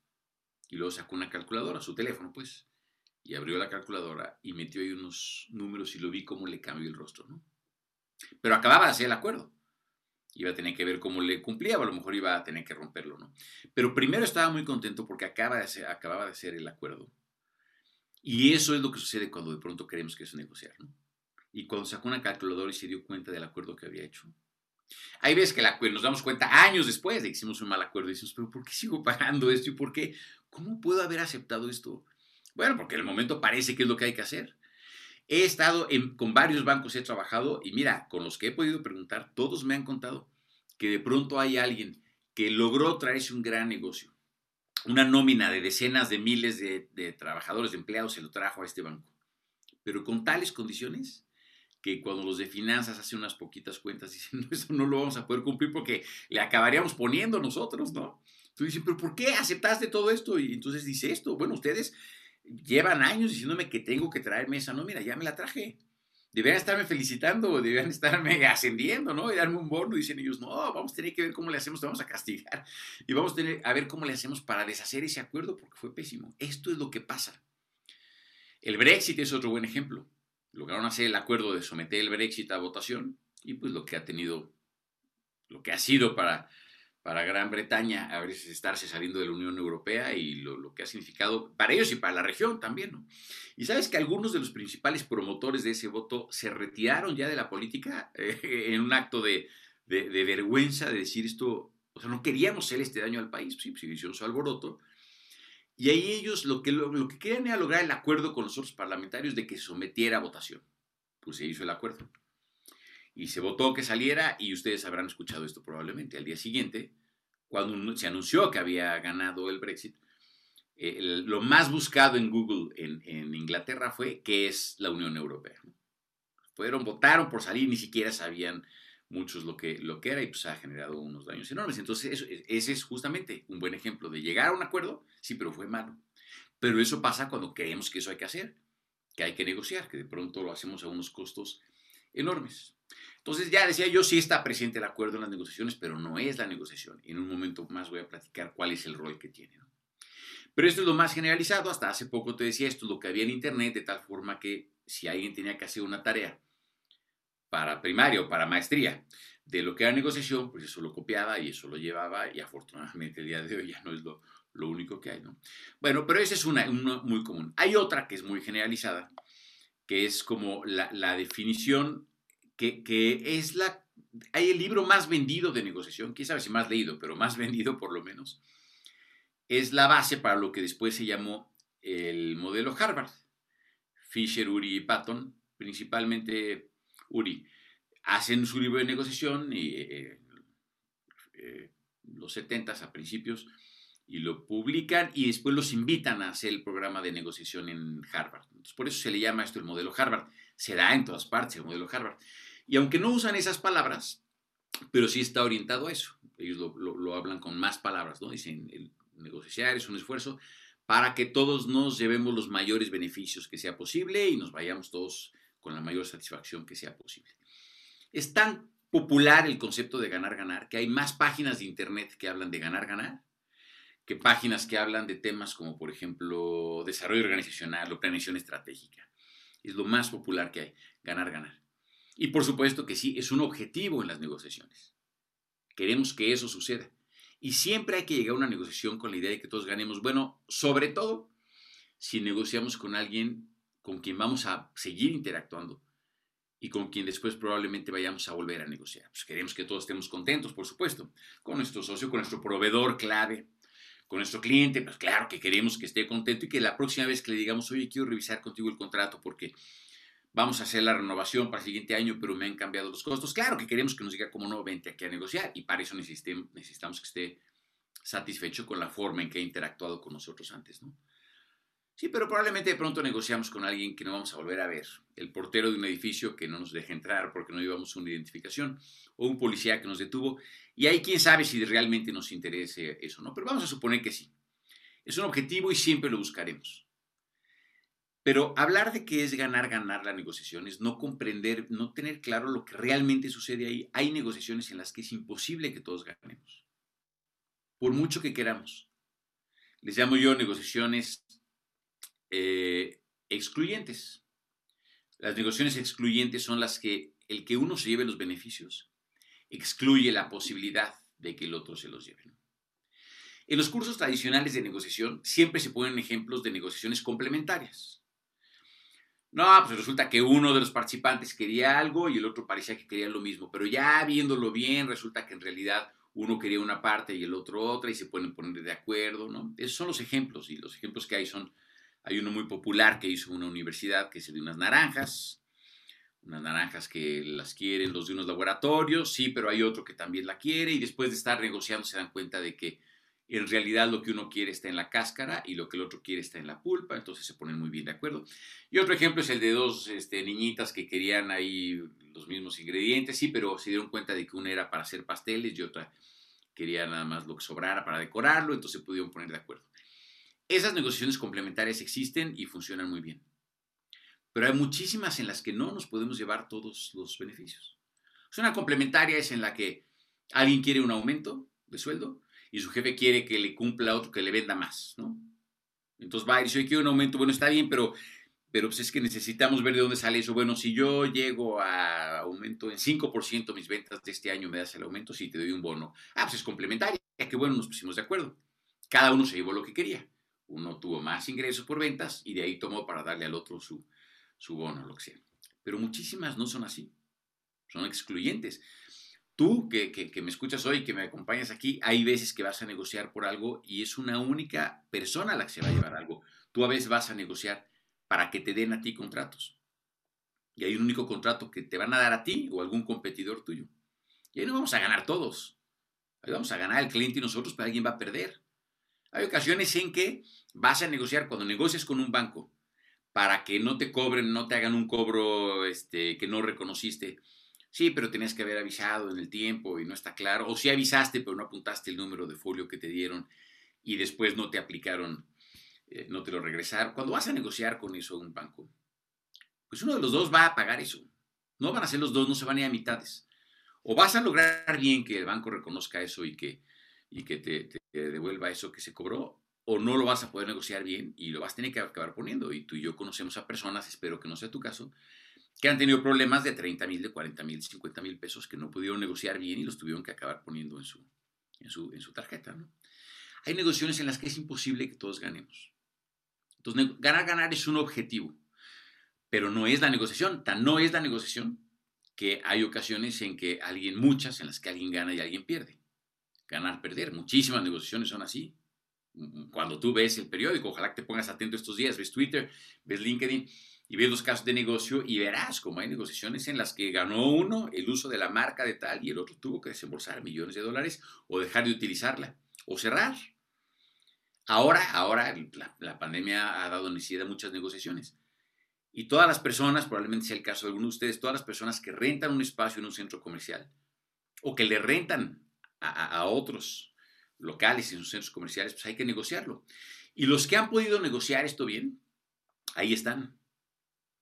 Y luego sacó una calculadora, su teléfono, pues, y abrió la calculadora y metió ahí unos números y lo vi como le cambió el rostro, ¿no? Pero acababa de hacer el acuerdo iba a tener que ver cómo le cumplía, o a lo mejor iba a tener que romperlo, ¿no? Pero primero estaba muy contento porque acaba de ser, acababa de ser el acuerdo. Y eso es lo que sucede cuando de pronto queremos que es negociar, ¿no? Y cuando sacó una calculadora y se dio cuenta del acuerdo que había hecho. Hay veces que acuerdo, nos damos cuenta años después de que hicimos un mal acuerdo y decimos, pero ¿por qué sigo pagando esto? ¿Y por qué? ¿Cómo puedo haber aceptado esto? Bueno, porque en el momento parece que es lo que hay que hacer. He estado con varios bancos, he trabajado y mira, con los que he podido preguntar, todos me han contado que de pronto hay alguien que logró traerse un gran negocio, una nómina de decenas de miles de, trabajadores, de empleados, se lo trajo a este banco, pero con tales condiciones que cuando los de finanzas hacen unas poquitas cuentas dicen, no, eso no lo vamos a poder cumplir porque le acabaríamos poniendo nosotros, ¿no? Entonces dicen, pero ¿por qué aceptaste todo esto? Y entonces dice esto, bueno, ustedes llevan años diciéndome que tengo que traerme esa nómina, ya me la traje. Deberían estarme felicitando, deberían estarme ascendiendo, ¿no? Y darme un bono. Dicen ellos, no, vamos a tener que ver cómo le hacemos, te vamos a castigar. Y vamos a tener a ver cómo le hacemos para deshacer ese acuerdo porque fue pésimo. Esto es lo que pasa. El Brexit es otro buen ejemplo. Lograron hacer el acuerdo de someter el Brexit a votación y pues lo que ha tenido, lo que ha sido para, para Gran Bretaña a estarse saliendo de la Unión Europea y lo, que ha significado para ellos y para la región también. ¿no? Y sabes que algunos de los principales promotores de ese voto se retiraron ya de la política eh, en un acto de, de, vergüenza de decir esto, o sea, no queríamos hacer este daño al país, sí, se hicieron su alboroto. Y ahí ellos lo que, lo, que querían era lograr el acuerdo con los otros parlamentarios de que se sometiera a votación. Pues se hizo el acuerdo y se votó que saliera y ustedes habrán escuchado esto probablemente. Al día siguiente, cuando se anunció que había ganado el Brexit, eh, lo más buscado en Google en, Inglaterra fue qué es la Unión Europea. Fueron, votaron por salir, ni siquiera sabían muchos lo que, lo que era y pues ha generado unos daños enormes. Entonces, ese es justamente un buen ejemplo de llegar a un acuerdo, sí, pero fue malo. Pero eso pasa cuando creemos que eso hay que hacer, que hay que negociar, que de pronto lo hacemos a unos costos enormes. Entonces ya decía yo, sí está presente el acuerdo en las negociaciones, pero no es la negociación. Y en un momento más voy a platicar cuál es el rol que tiene. Pero esto es lo más generalizado. Hasta hace poco te decía esto, lo que había en Internet, de tal forma que si alguien tenía que hacer una tarea para primaria o para maestría de lo que era negociación, pues eso lo copiaba y eso lo llevaba y afortunadamente el día de hoy ya no es lo, único que hay. ¿no? Bueno, pero esa es una, muy común. Hay otra que es muy generalizada, que es como la, la definición que, es la, hay el libro más vendido de negociación, quién sabe si más leído, pero más vendido por lo menos, es la base para lo que después se llamó el modelo Harvard. Fisher, Uri y Patton, principalmente Uri, hacen su libro de negociación y eh, eh, los 70 a principios y lo publican y después los invitan a hacer el programa de negociación en Harvard. por eso se le llama esto el modelo Harvard. Se da en todas partes el modelo Harvard. Y aunque no usan esas palabras, pero sí está orientado a eso. Ellos lo, hablan con más palabras, ¿no? Dicen, negociar es un esfuerzo para que todos nos llevemos los mayores beneficios que sea posible y nos vayamos todos con la mayor satisfacción que sea posible. Es tan popular el concepto de ganar-ganar que hay más páginas de Internet que hablan de ganar-ganar que páginas que hablan de temas como, por ejemplo, desarrollo organizacional o planeación estratégica. Es lo más popular que hay, ganar-ganar. Y por supuesto que sí, es un objetivo en las negociaciones. Queremos que eso suceda. Y siempre hay que llegar a una negociación con la idea de que todos ganemos. Bueno, sobre todo si negociamos con alguien con quien vamos a seguir interactuando y con quien después probablemente vayamos a volver a negociar. Pues queremos que todos estemos contentos, por supuesto, con nuestro socio, con nuestro proveedor clave, con nuestro cliente, pues claro que queremos que esté contento y que la próxima vez que le digamos, oye, quiero revisar contigo el contrato porque vamos a hacer la renovación para el siguiente año, pero me han cambiado los costos. Claro que queremos que nos diga cómo no, vente aquí a negociar y para eso necesitamos que esté satisfecho con la forma en que ha interactuado con nosotros antes, ¿no? Sí, pero probablemente de pronto negociamos con alguien que no vamos a volver a ver, el portero de un edificio que no nos deja entrar porque no llevamos una identificación, o un policía que nos detuvo, y ahí quién sabe si realmente nos interese eso, ¿no? Pero vamos a suponer que sí. Es un objetivo y siempre lo buscaremos. Pero hablar de que es ganar, ganar la negociación es no comprender, no tener claro lo que realmente sucede ahí. Hay negociaciones en las que es imposible que todos ganemos, por mucho que queramos. Les llamo yo negociaciones eh, excluyentes. Las negociaciones excluyentes son las que el que uno se lleve los beneficios excluye la posibilidad de que el otro se los lleve. En los cursos tradicionales de negociación siempre se ponen ejemplos de negociaciones complementarias. No, pues resulta que uno de los participantes quería algo y el otro parecía que quería lo mismo, pero ya viéndolo bien, resulta que en realidad uno quería una parte y el otro otra y se pueden poner de acuerdo, ¿no? Esos son los ejemplos y los ejemplos que hay son, hay uno muy popular que hizo una universidad que es de unas naranjas, unas naranjas que las quieren los de unos laboratorios, sí, pero hay otro que también la quiere y después de estar negociando se dan cuenta de que en realidad lo que uno quiere está en la cáscara y lo que el otro quiere está en la pulpa, entonces se ponen muy bien de acuerdo. Y otro ejemplo es el de dos este, niñitas que querían ahí los mismos ingredientes, sí, pero se dieron cuenta de que una era para hacer pasteles y otra quería nada más lo que sobrara para decorarlo, entonces se pudieron poner de acuerdo. Esas negociaciones complementarias existen y funcionan muy bien. Pero hay muchísimas en las que no nos podemos llevar todos los beneficios. una complementaria es en la que alguien quiere un aumento de sueldo y su jefe quiere que le cumpla otro que le venda más, ¿no? Entonces va y dice, yo quiero un aumento, bueno, está bien, pero pero pues es que necesitamos ver de dónde sale eso. Bueno, si yo llego a aumento en 5% mis ventas de este año, me das el aumento, si te doy un bono. Ah, pues es complementaria, qué bueno, nos pusimos de acuerdo. Cada uno se llevó lo que quería. Uno tuvo más ingresos por ventas y de ahí tomó para darle al otro su, su bono, lo que sea. Pero muchísimas no son así, son excluyentes. Tú que, que, me escuchas hoy, que me acompañas aquí, hay veces que vas a negociar por algo y es una única persona la que se va a llevar algo. Tú a veces vas a negociar para que te den a ti contratos. Y hay un único contrato que te van a dar a ti o algún competidor tuyo. Y ahí no vamos a ganar todos. Ahí vamos a ganar el cliente y nosotros, pero alguien va a perder. Hay ocasiones en que vas a negociar, cuando negocias con un banco, para que no te cobren, no te hagan un cobro este, que no reconociste. Sí, pero tenías que haber avisado en el tiempo y no está claro. O si avisaste, pero no apuntaste el número de folio que te dieron y después no te aplicaron eh, no te lo regresaron. Cuando vas a negociar con eso un banco, pues uno de los dos va a pagar eso. No van a ser los dos, no se van a ir a mitades. O vas a lograr bien que el banco reconozca eso y que, y que te, devuelva eso que se cobró, o no lo vas a poder negociar bien y lo vas a tener que acabar poniendo. Y tú y yo conocemos a personas, espero que no sea tu caso, que han tenido problemas de 30 mil, de 40 mil, 50 mil pesos que no pudieron negociar bien y los tuvieron que acabar poniendo en su, en su, en su tarjeta. ¿no? Hay negociaciones en las que es imposible que todos ganemos. Entonces, ganar, ganar es un objetivo, pero no es la negociación. Tan no es la negociación que hay ocasiones en que alguien, muchas, en las que alguien gana y alguien pierde. Ganar, perder. Muchísimas negociaciones son así. Cuando tú ves el periódico, ojalá que te pongas atento estos días, ves Twitter, ves LinkedIn y ves los casos de negocio y verás cómo hay negociaciones en las que ganó uno el uso de la marca de tal y el otro tuvo que desembolsar millones de dólares o dejar de utilizarla o cerrar. Ahora, ahora la, pandemia ha dado necesidad a muchas negociaciones. Y todas las personas, probablemente sea el caso de algunos de ustedes, todas las personas que rentan un espacio en un centro comercial o que le rentan a, otros locales en sus centros comerciales, pues hay que negociarlo. Y los que han podido negociar esto bien, ahí están.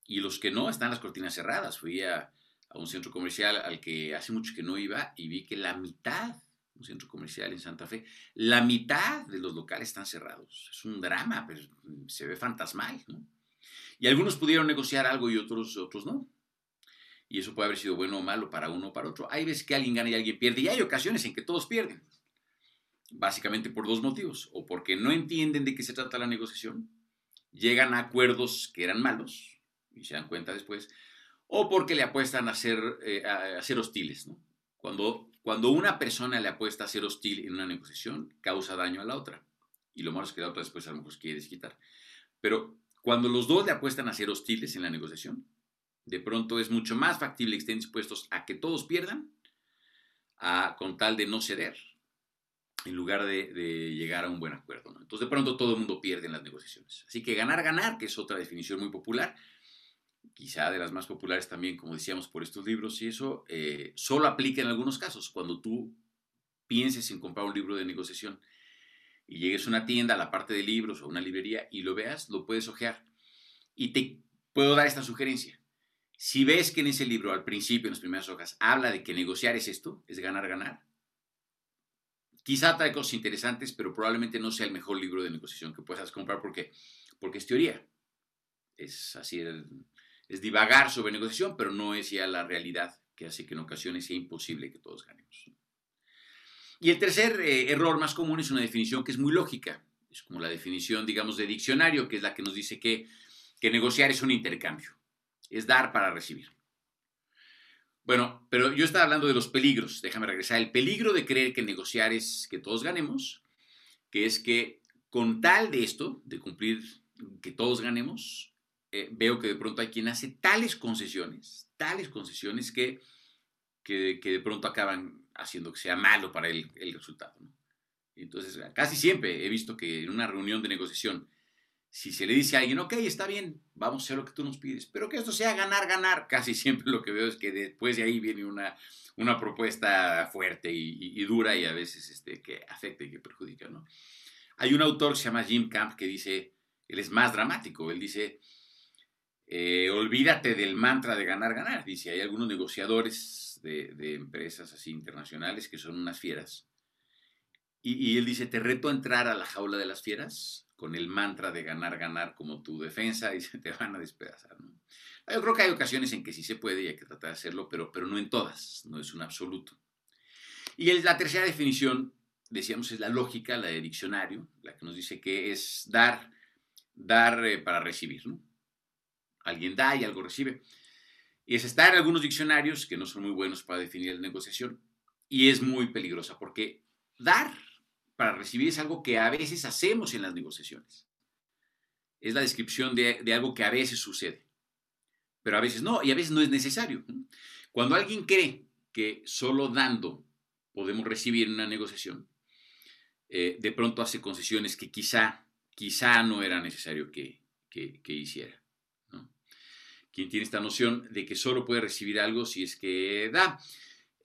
Y los que no, están las cortinas cerradas. Fui a, un centro comercial al que hace mucho que no iba y vi que la mitad un centro comercial en Santa Fe, la mitad de los locales están cerrados. Es un drama, se ve fantasmal. Y algunos pudieron negociar algo y otros, otros no. Y eso puede haber sido bueno o malo para uno o para otro. Hay veces que alguien gana y alguien pierde, y hay ocasiones en que todos pierden. Básicamente por dos motivos. O porque no entienden de qué se trata la negociación, llegan a acuerdos que eran malos, y se dan cuenta después, o porque le apuestan a ser, eh, a ser hostiles. Cuando cuando una persona le apuesta a ser hostil en una negociación, causa daño a la otra. Y lo malo es que la otra después a lo mejor quiere desquitar. Pero cuando los dos le apuestan a ser hostiles en la negociación, de pronto es mucho más factible que estén dispuestos a que todos pierdan, a, con tal de no ceder, en lugar de, llegar a un buen acuerdo. Entonces, de pronto todo el mundo pierde en las negociaciones. Así que ganar, ganar, que es otra definición muy popular, quizá de las más populares también, como decíamos, por estos libros, y eso eh, solo aplica en algunos casos. Cuando tú pienses en comprar un libro de negociación y llegues a una tienda, a la parte de libros o una librería y lo veas, lo puedes ojear. Y te puedo dar esta sugerencia. Si ves que en ese libro, al principio, en las primeras hojas, habla de que negociar es esto, es ganar, ganar, quizá trae cosas interesantes, pero probablemente no sea el mejor libro de negociación que puedas comprar porque, porque es teoría. Es así es divagar sobre negociación, pero no es ya la realidad que hace que en ocasiones sea imposible que todos ganemos. Y el tercer eh, error más común es una definición que es muy lógica. Es como la definición, digamos, de diccionario, que es la que nos dice que, que negociar es un intercambio. Es dar para recibir. Bueno, pero yo estaba hablando de los peligros. Déjame regresar. El peligro de creer que negociar es que todos ganemos, que es que con tal de esto, de cumplir que todos ganemos, eh, veo que de pronto hay quien hace tales concesiones, tales concesiones que, que, de pronto acaban haciendo que sea malo para el, el resultado. Entonces, casi siempre he visto que en una reunión de negociación, si se le dice a alguien, ok, está bien, vamos a hacer lo que tú nos pides, pero que esto sea ganar, ganar, casi siempre lo que veo es que después de ahí viene una, una propuesta fuerte y, dura y a veces este, que afecta y que perjudica. ¿no? Hay un autor que se llama Jim Camp que dice, él es más dramático, él dice, eh, olvídate del mantra de ganar, ganar. Dice, hay algunos negociadores de, empresas así internacionales que son unas fieras. Y, él dice, te reto a entrar a la jaula de las fieras con el mantra de ganar, ganar como tu defensa y se te van a despedazar. Yo creo que hay ocasiones en que sí se puede y hay que tratar de hacerlo, pero, pero no en todas, no es un absoluto. Y la tercera definición, decíamos, es la lógica, la de diccionario, la que nos dice que es dar, dar eh, para recibir. Alguien da y algo recibe. Y es estar en algunos diccionarios que no son muy buenos para definir la negociación. Y es muy peligrosa porque dar para recibir es algo que a veces hacemos en las negociaciones. Es la descripción de, algo que a veces sucede. Pero a veces no, y a veces no es necesario. Cuando alguien cree que solo dando podemos recibir una negociación, eh, de pronto hace concesiones que quizá, quizá no era necesario que, hiciera. Quien tiene esta noción de que solo puede recibir algo si es que da.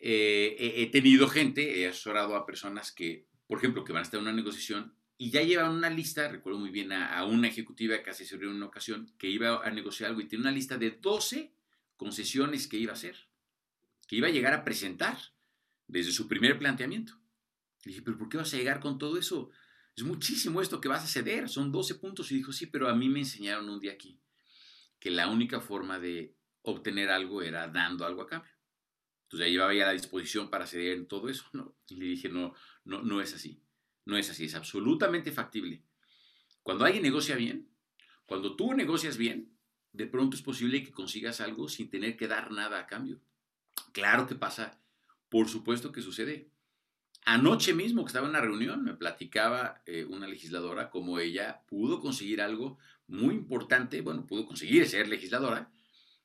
Eh, he, tenido gente, he asesorado a personas que, por ejemplo, que van a estar en una negociación y ya llevan una lista, recuerdo muy bien a, una ejecutiva que hace sobre una ocasión, que iba a negociar algo y tiene una lista de 12 concesiones que iba a hacer, que iba a llegar a presentar desde su primer planteamiento. Le dije, pero ¿por qué vas a llegar con todo eso? Es muchísimo esto que vas a ceder, son 12 puntos. Y dijo, sí, pero a mí me enseñaron un día aquí que la única forma de obtener algo era dando algo a cambio. Entonces ya llevaba ya la disposición para ceder en todo eso. ¿no? Y le dije, no, no, no es así. No es así, es absolutamente factible. Cuando alguien negocia bien, cuando tú negocias bien, de pronto es posible que consigas algo sin tener que dar nada a cambio. Claro que pasa, por supuesto que sucede. Anoche mismo que estaba en una reunión, me platicaba eh, una legisladora cómo ella pudo conseguir algo muy importante, bueno, pudo conseguir ser legisladora,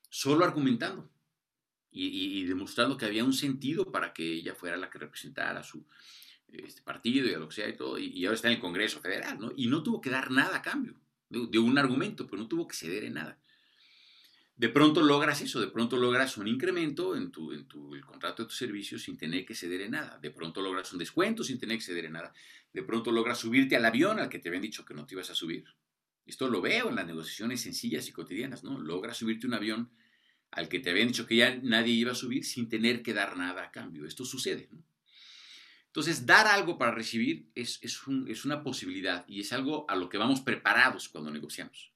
solo argumentando y, demostrando que había un sentido para que ella fuera la que representara su, este partido y lo que sea y todo, y, ahora está en el Congreso Federal, ¿no? Y no tuvo que dar nada a cambio de, un argumento, pero no tuvo que ceder en nada. De pronto logras eso, de pronto logras un incremento en, tu, en tu, el contrato de tus servicios sin tener que ceder en nada. De pronto logras un descuento sin tener que ceder en nada. De pronto logras subirte al avión al que te habían dicho que no te ibas a subir. Esto lo veo en las negociaciones sencillas y cotidianas, ¿no? Logras subirte un avión al que te habían dicho que ya nadie iba a subir sin tener que dar nada a cambio. Esto sucede, ¿no? Entonces, dar algo para recibir es, es, una posibilidad y es algo a lo que vamos preparados cuando negociamos.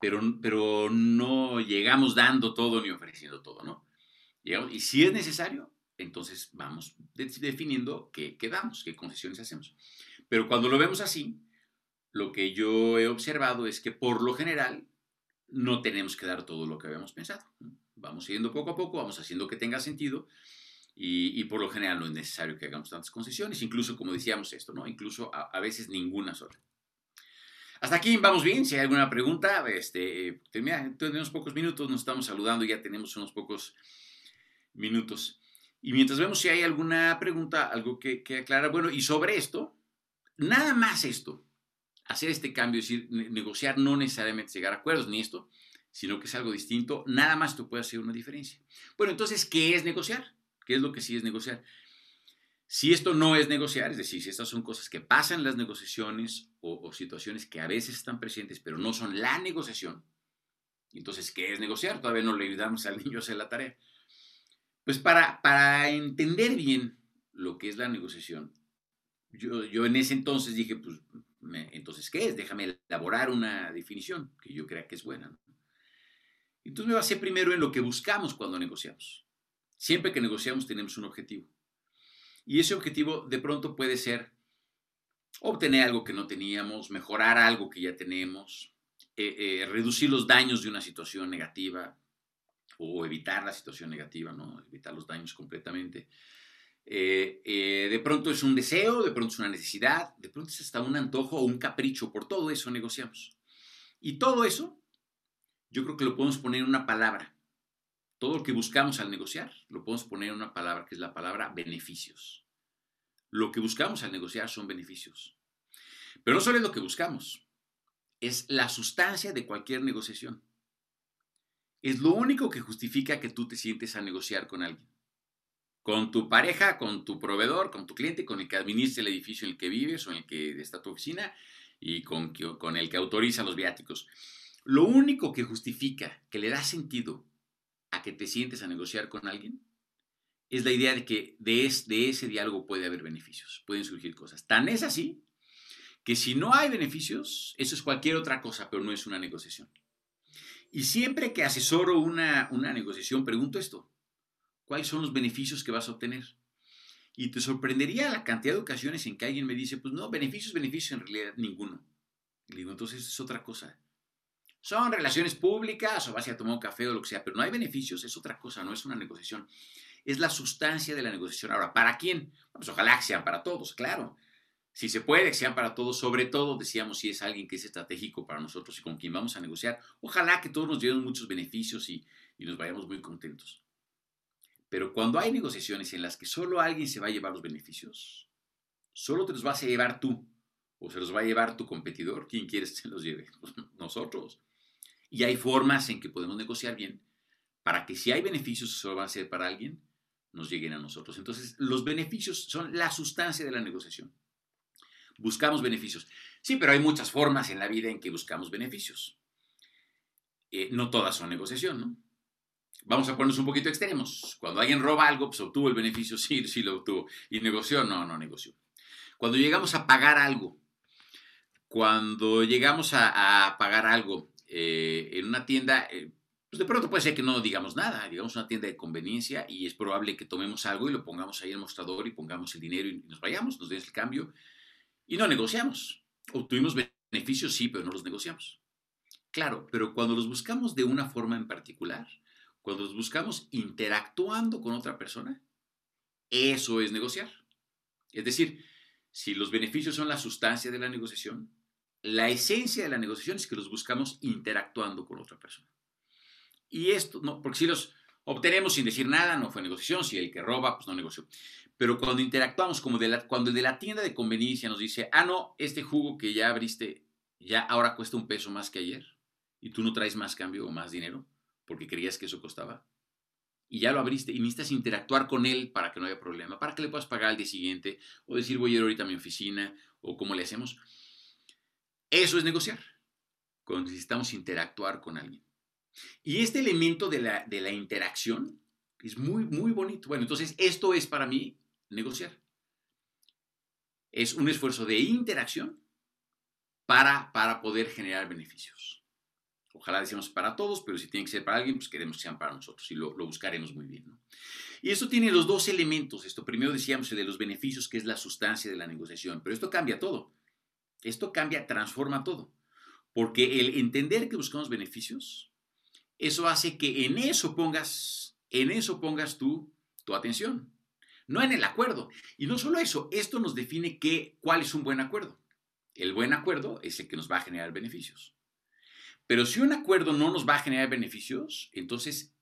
Pero, pero no llegamos dando todo ni ofreciendo todo, ¿no? y si es necesario, entonces vamos definiendo qué, qué damos, qué concesiones hacemos. Pero cuando lo vemos así, lo que yo he observado es que por lo general no tenemos que dar todo lo que habíamos pensado. Vamos siguiendo poco a poco, vamos haciendo que tenga sentido y, por lo general no es necesario que hagamos tantas concesiones, incluso como decíamos esto, ¿no? Incluso a, veces ninguna sola. Hasta aquí vamos bien. Si hay alguna pregunta, este, tenemos pocos minutos, nos estamos saludando, ya tenemos unos pocos minutos. Y mientras vemos si hay alguna pregunta, algo que, que aclarar, bueno, y sobre esto, nada más esto, hacer este cambio, es decir, negociar no necesariamente llegar a acuerdos ni esto, sino que es algo distinto, nada más tú puede hacer una diferencia. Bueno, entonces, ¿qué es negociar? ¿Qué es lo que sí es negociar? Si esto no es negociar, es decir, si estas son cosas que pasan en las negociaciones o, situaciones que a veces están presentes, pero no son la negociación, entonces, ¿qué es negociar? Todavía no le ayudamos al niño a hacer la tarea. Pues para, para entender bien lo que es la negociación, yo, yo en ese entonces dije, pues, entonces, ¿qué es? Déjame elaborar una definición que yo crea que es buena. Entonces me basé primero en lo que buscamos cuando negociamos. Siempre que negociamos tenemos un objetivo. Y ese objetivo de pronto puede ser obtener algo que no teníamos, mejorar algo que ya tenemos, eh, eh, reducir los daños de una situación negativa o evitar la situación negativa, ¿no? evitar los daños completamente. Eh, de pronto es un deseo, de pronto es una necesidad, de pronto es hasta un antojo o un capricho, por todo eso negociamos. Y todo eso, yo creo que lo podemos poner en una palabra, todo lo que buscamos al negociar lo podemos poner en una palabra que es la palabra beneficios. Lo que buscamos al negociar son beneficios. Pero no solo es lo que buscamos, es la sustancia de cualquier negociación. Es lo único que justifica que tú te sientes a negociar con alguien. Con tu pareja, con tu proveedor, con tu cliente, con el que administra el edificio en el que vives o en el que está tu oficina y con, el que autoriza los viáticos. Lo único que justifica, que le da sentido a que te sientes a negociar con alguien, es la idea de que de, de ese diálogo puede haber beneficios, pueden surgir cosas. Tan es así que si no hay beneficios, eso es cualquier otra cosa, pero no es una negociación. Y siempre que asesoro una, una negociación, pregunto esto, ¿cuáles son los beneficios que vas a obtener? Y te sorprendería la cantidad de ocasiones en que alguien me dice, pues no, beneficios, beneficios, en realidad ninguno. Y digo, entonces es otra cosa. Son relaciones públicas o vas a tomar un café o lo que sea, pero no hay beneficios, es otra cosa, no es una negociación. Es la sustancia de la negociación. Ahora, ¿para quién? Pues ojalá que sean para todos, claro. Si se puede, que sean para todos, sobre todo, decíamos, si es alguien que es estratégico para nosotros y con quien vamos a negociar, ojalá que todos nos lleven muchos beneficios y, y nos vayamos muy contentos. Pero cuando hay negociaciones en las que solo alguien se va a llevar los beneficios, solo te los vas a llevar tú, o se los va a llevar tu competidor, ¿quién quieres que se los lleve? Nosotros. Y hay formas en que podemos negociar bien para que si hay beneficios que solo van a ser para alguien, nos lleguen a nosotros. Entonces, los beneficios son la sustancia de la negociación. Buscamos beneficios. Sí, pero hay muchas formas en la vida en que buscamos beneficios. Eh, no todas son negociación, ¿no? Vamos a ponernos un poquito extremos. Cuando alguien roba algo, pues obtuvo el beneficio, sí, sí lo obtuvo. Y negoció, no, no negoció. Cuando llegamos a pagar algo, cuando llegamos a, pagar algo eh, en una tienda, eh, pues de pronto puede ser que no digamos nada, digamos una tienda de conveniencia y es probable que tomemos algo y lo pongamos ahí en el mostrador y pongamos el dinero y nos vayamos, nos den el cambio y no negociamos. Obtuvimos beneficios, sí, pero no los negociamos. Claro, pero cuando los buscamos de una forma en particular, cuando los buscamos interactuando con otra persona, eso es negociar. Es decir, si los beneficios son la sustancia de la negociación, la esencia de la negociación es que los buscamos interactuando con otra persona. Y esto, no, porque si los obtenemos sin decir nada, no fue negociación, si el que roba, pues no negoció. Pero cuando interactuamos, como cuando el de la tienda de conveniencia nos dice, ah, no, este jugo que ya abriste, ya ahora cuesta un peso más que ayer, y tú no traes más cambio o más dinero, porque creías que eso costaba. Y ya lo abriste y necesitas interactuar con él para que no haya problema, para que le puedas pagar al día siguiente, o decir, voy a ir ahorita a mi oficina, o cómo le hacemos. Eso es negociar, cuando necesitamos interactuar con alguien. Y este elemento de la, de la interacción es muy, muy bonito. Bueno, entonces esto es para mí negociar. Es un esfuerzo de interacción para, para poder generar beneficios. Ojalá decimos para todos, pero si tiene que ser para alguien, pues queremos que sean para nosotros y lo, buscaremos muy bien. Y esto tiene los dos elementos. Esto primero decíamos de los beneficios, que es la sustancia de la negociación, pero esto cambia todo. Esto cambia, transforma todo. Porque el entender que buscamos beneficios, eso hace que en eso pongas, en eso pongas tú tu atención no en el acuerdo. Y no solo eso, esto nos define qué, cuál es un buen acuerdo. El buen acuerdo es el que nos va a generar beneficios. Pero si un acuerdo no nos va a generar beneficios, entonces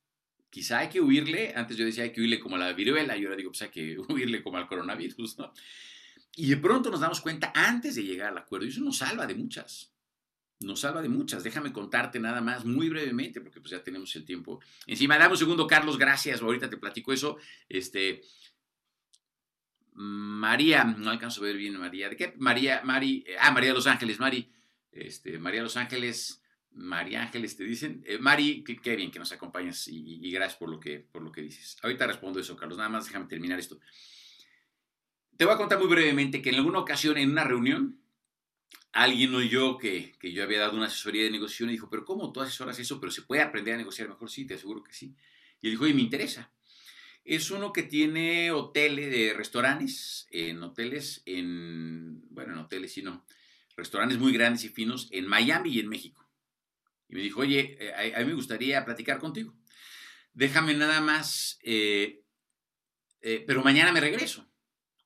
quizá hay que huirle, antes yo decía hay que huirle como a la viruela, y ahora digo, pues hay que huirle como al coronavirus, ¿no? Y de pronto nos damos cuenta antes de llegar al acuerdo, y eso nos salva de muchas, nos salva de muchas. Déjame contarte nada más muy brevemente, porque pues ya tenemos el tiempo encima. Dame un segundo, Carlos, gracias, ahorita te platico eso. Este, María, no alcanzo a ver bien María, ¿de qué? María, Mari, eh, ah, María de los Ángeles, Mari, este, María de los Ángeles, María Ángeles te dicen, eh, Mari, qué, bien que nos acompañas y, gracias por lo, que, por lo que dices. Ahorita respondo eso, Carlos, nada más déjame terminar esto. Te voy a contar muy brevemente que en alguna ocasión en una reunión, alguien oyó que, que yo había dado una asesoría de negociación y dijo, pero ¿cómo tú asesoras eso? Pero se puede aprender a negociar mejor, sí, te aseguro que sí. Y él dijo, oye, me interesa es uno que tiene hoteles, de restaurantes, en hoteles, en, bueno, en hoteles, sino restaurantes muy grandes y finos en Miami y en México. Y me dijo, oye, eh, a, mí me gustaría platicar contigo. Déjame nada más, eh, eh, pero mañana me regreso.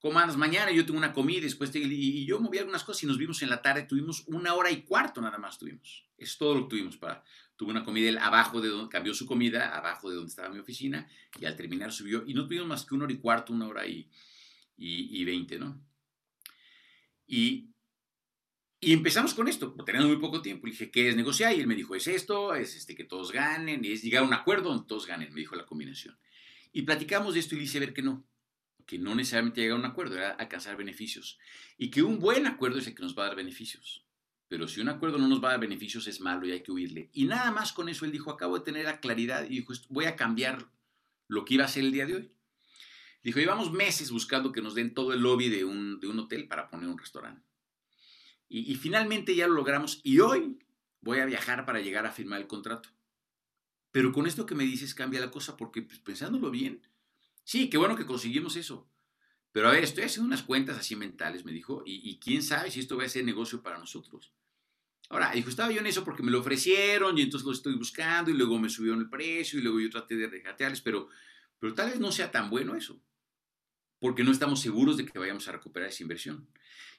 ¿Cómo andas mañana? Yo tengo una comida después y, yo moví algunas cosas y nos vimos en la tarde. Tuvimos una hora y cuarto nada más tuvimos. Es todo lo que tuvimos para, tuvo una comida él abajo de donde cambió su comida, abajo de donde estaba mi oficina, y al terminar subió, y no tuvimos más que una hora y cuarto, una hora y, y, veinte, ¿no? Y, y empezamos con esto, teniendo muy poco tiempo. Le dije, ¿qué es negociar? Y él me dijo, es esto, es este que todos ganen, es llegar a un acuerdo donde todos ganen, me dijo la combinación. Y platicamos de esto y le hice ver que no, que no necesariamente llegar a un acuerdo, era alcanzar beneficios. Y que un buen acuerdo es el que nos va a dar beneficios. Pero si un acuerdo no nos va a dar beneficios es malo y hay que huirle. Y nada más con eso él dijo, acabo de tener la claridad y dijo, voy a cambiar lo que iba a ser el día de hoy. Dijo, llevamos meses buscando que nos den todo el lobby de un, de un hotel para poner un restaurante. Y, finalmente ya lo logramos y hoy voy a viajar para llegar a firmar el contrato. Pero con esto que me dices cambia la cosa porque pues, pensándolo bien, sí, qué bueno que conseguimos eso. Pero a ver, estoy haciendo unas cuentas así mentales, me dijo, y, quién sabe si esto va a ser negocio para nosotros. Ahora, dijo, estaba yo en eso porque me lo ofrecieron y entonces lo estoy buscando y luego me subieron el precio y luego yo traté de regatearles, pero, pero tal vez no sea tan bueno eso, porque no estamos seguros de que vayamos a recuperar esa inversión.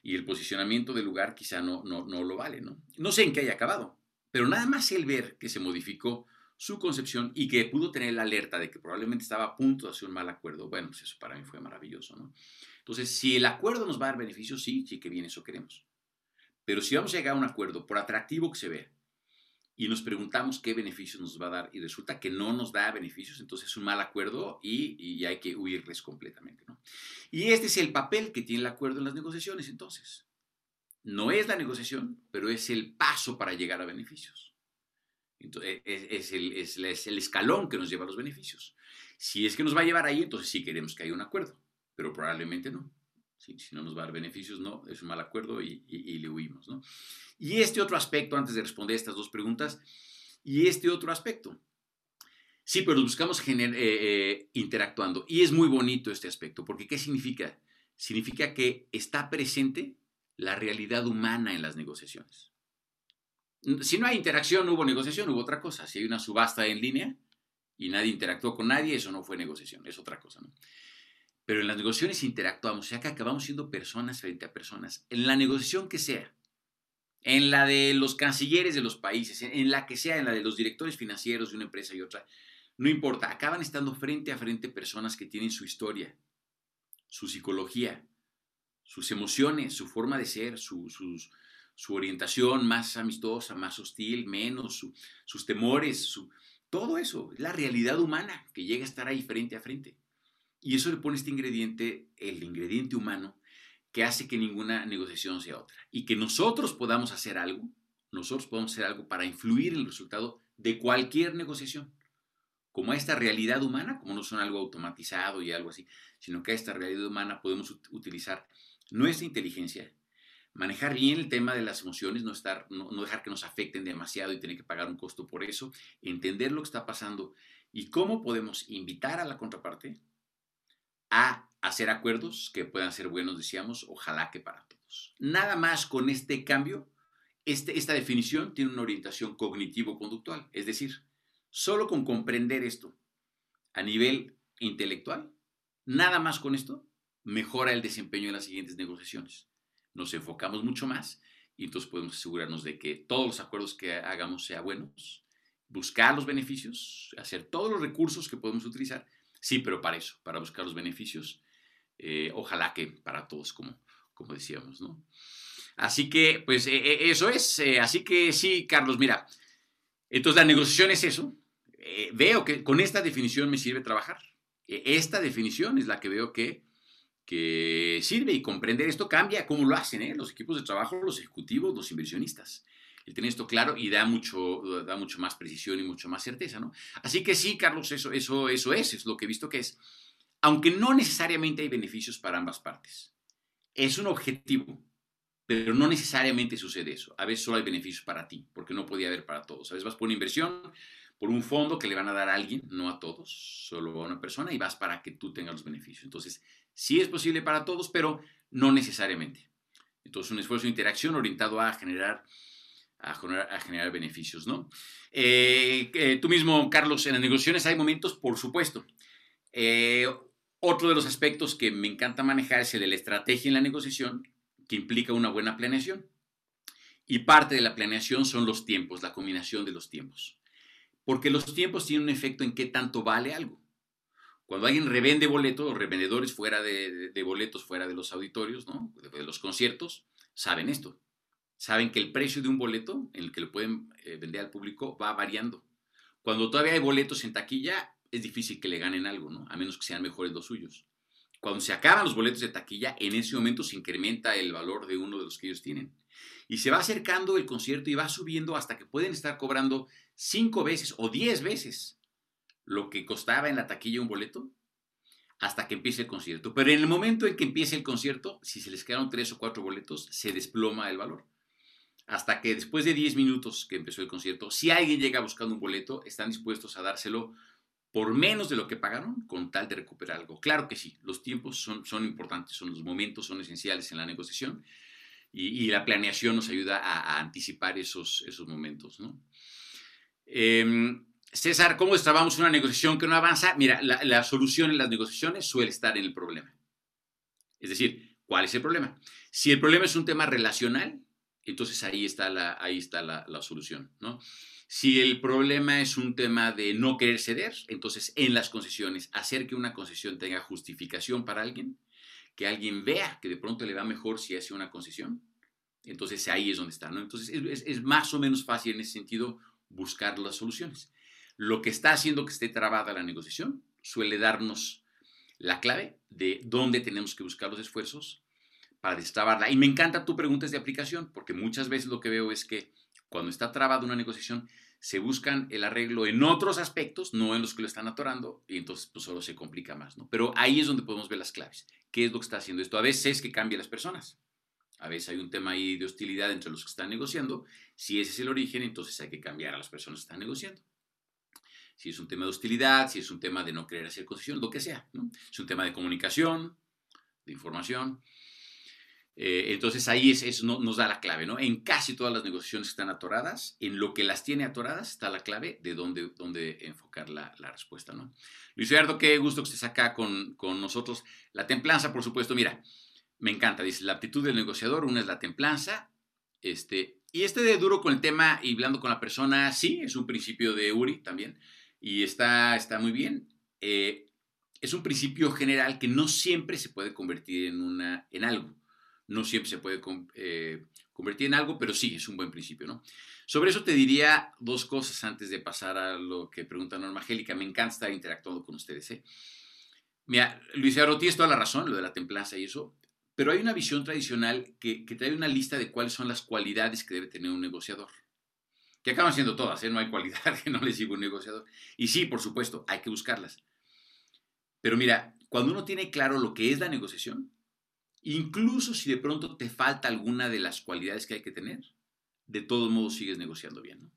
Y el posicionamiento del lugar quizá no, no, no lo vale, ¿no? No sé en qué haya acabado, pero nada más el ver que se modificó su concepción y que pudo tener la alerta de que probablemente estaba a punto de hacer un mal acuerdo, bueno, pues eso para mí fue maravilloso, ¿no? Entonces, si el acuerdo nos va a dar beneficios, sí, sí que bien, eso queremos. Pero si vamos a llegar a un acuerdo, por atractivo que se vea, y nos preguntamos qué beneficios nos va a dar y resulta que no nos da beneficios, entonces es un mal acuerdo y, hay que huirles completamente. ¿no? Y este es el papel que tiene el acuerdo en las negociaciones entonces. No es la negociación, pero es el paso para llegar a beneficios. Entonces, es, el, es el escalón que nos lleva a los beneficios. Si es que nos va a llevar ahí, entonces sí queremos que haya un acuerdo, pero probablemente no si no nos va a dar beneficios, no, es un mal acuerdo y, le huimos. ¿no? Y este otro aspecto, antes de responder estas dos preguntas, y este otro aspecto. Sí, pero buscamos eh, eh, interactuando. Y es muy bonito este aspecto, porque ¿qué significa? Significa que está presente la realidad humana en las negociaciones. Si no hay interacción, no hubo negociación, hubo otra cosa. Si hay una subasta en línea y nadie interactuó con nadie, eso no fue negociación, es otra cosa. Pero en las negociaciones interactuamos, o sea que acabamos siendo personas frente a personas. En la negociación que sea, en la de los cancilleres de los países, en la que sea, en la de los directores financieros de una empresa y otra, no importa, acaban estando frente a frente personas que tienen su historia, su psicología, sus emociones, su forma de ser, su, su orientación más amistosa, más hostil, menos, sus temores, su, todo eso, es la realidad humana que llega a estar ahí frente a frente. Y eso le pone este ingrediente, el ingrediente humano, que hace que ninguna negociación sea otra. Y que nosotros podamos hacer algo, nosotros podamos hacer algo para influir en el resultado de cualquier negociación. Como a esta realidad humana, como no son algo automatizado y algo así, sino que a esta realidad humana podemos utilizar nuestra inteligencia, manejar bien el tema de las emociones, no, estar, no, dejar que nos afecten demasiado y tener que pagar un costo por eso, entender lo que está pasando y cómo podemos invitar a la contraparte a hacer acuerdos que puedan ser buenos, decíamos, ojalá que para todos. Nada más con este cambio, este, esta definición tiene una orientación cognitivo-conductual, es decir, solo con comprender esto a nivel intelectual, nada más con esto, mejora el desempeño en las siguientes negociaciones. Nos enfocamos mucho más y entonces podemos asegurarnos de que todos los acuerdos que hagamos sean buenos, buscar los beneficios, hacer todos los recursos que podemos utilizar Sí, pero para eso, para buscar los beneficios. Eh, ojalá que para todos, como, como decíamos, ¿no? Así que, pues eh, eh, eso es. así que sí, Carlos, mira. Entonces la negociación es eso. veo que con esta definición me sirve trabajar. esta definición es la que veo que, que sirve y comprender esto cambia cómo lo hacen los equipos de trabajo, los ejecutivos, los inversionistas el tener esto claro y da mucho, da mucho más precisión y mucho más certeza, ¿no? Así que sí, Carlos, eso, eso, eso es, es lo que he visto que es. Aunque no necesariamente hay beneficios para ambas partes. Es un objetivo, pero no necesariamente sucede eso. A veces solo hay beneficios para ti, porque no podía haber para todos. A veces vas por una inversión, por un fondo que le van a dar a alguien, no a todos, solo a una persona, y vas para que tú tengas los beneficios. Entonces, sí es posible para todos, pero no necesariamente. Entonces, un esfuerzo de interacción orientado a generar a generar, beneficios, ¿no? Eh, eh, tú mismo, Carlos, en las negociaciones hay momentos, por supuesto. Eh, otro de los aspectos que me encanta manejar es el de la estrategia en la negociación, que implica una buena planeación. Y parte de la planeación son los tiempos, la combinación de los tiempos. Porque los tiempos tienen un efecto en qué tanto vale algo. Cuando alguien revende boletos, los revendedores fuera de, boletos, fuera de los auditorios, ¿no? de los conciertos, saben esto saben que el precio de un boleto en el que lo pueden eh, vender al público va variando. Cuando todavía hay boletos en taquilla, es difícil que le ganen algo, ¿no? A menos que sean mejores los suyos. Cuando se acaban los boletos de taquilla, en ese momento se incrementa el valor de uno de los que ellos tienen. Y se va acercando el concierto y va subiendo hasta que pueden estar cobrando cinco veces o diez veces lo que costaba en la taquilla un boleto hasta que empiece el concierto. Pero en el momento en que empiece el concierto, si se les quedaron tres o cuatro boletos, se desploma el valor hasta que después de 10 minutos que empezó el concierto, si alguien llega buscando un boleto, están dispuestos a dárselo por menos de lo que pagaron con tal de recuperar algo. Claro que sí, los tiempos son, son importantes, son los momentos, son esenciales en la negociación y, la planeación nos ayuda a, anticipar esos, esos momentos. ¿no? Em, César, ¿cómo destrabamos una negociación que no avanza? Mira, la, la solución en las negociaciones suele estar en el problema. Es decir, ¿cuál es el problema? Si el problema es un tema relacional, entonces ahí está la, ahí está la, solución, ¿no? Si el problema es un tema de no querer ceder, entonces en las concesiones, hacer que una concesión tenga justificación para alguien, que alguien vea que de pronto le va mejor si hace una concesión, entonces ahí es donde está. Entonces es, es más o menos fácil en ese sentido buscar las soluciones. Lo que está haciendo que esté trabada la negociación suele darnos la clave de dónde tenemos que buscar los esfuerzos para destrabarla. Y me encanta tu pregunta de aplicación, porque muchas veces lo que veo es que cuando está trabada una negociación, se buscan el arreglo en otros aspectos, no en los que lo están atorando, y entonces pues, solo se complica más. ¿no? Pero ahí es donde podemos ver las claves. ¿Qué es lo que está haciendo esto? A veces es que cambia las personas. A veces hay un tema ahí de hostilidad entre los que están negociando. Si ese es el origen, entonces hay que cambiar a las personas que están negociando. Si es un tema de hostilidad, si es un tema de no querer hacer concesión, lo que sea. ¿no? Es un tema de comunicación, de información. Eh, entonces ahí es, eso nos da la clave, ¿no? En casi todas las negociaciones que están atoradas, en lo que las tiene atoradas está la clave de dónde, dónde enfocar la, respuesta, ¿no? Luis Eduardo, qué gusto que estés acá con, nosotros. La templanza, por supuesto, mira, me encanta, dice, la aptitud del negociador, una es la templanza, este, y este de duro con el tema y hablando con la persona, sí, es un principio de Uri también, y está, está muy bien. Eh, es un principio general que no siempre se puede convertir en, una, en algo no siempre se puede eh, convertir en algo, pero sí, es un buen principio, ¿no? Sobre eso te diría dos cosas antes de pasar a lo que pregunta Norma Angélica. Me encanta estar interactuando con ustedes, ¿eh? Mira, Luis Eduardo, tienes toda la razón, lo de la templanza y eso, pero hay una visión tradicional que, que trae una lista de cuáles son las cualidades que debe tener un negociador. Que acaban siendo todas, ¿eh? No hay cualidad que no les diga un negociador. Y sí, por supuesto, hay que buscarlas. Pero mira, cuando uno tiene claro lo que es la negociación, Incluso si de pronto te falta alguna de las cualidades que hay que tener, de todos modos sigues negociando bien.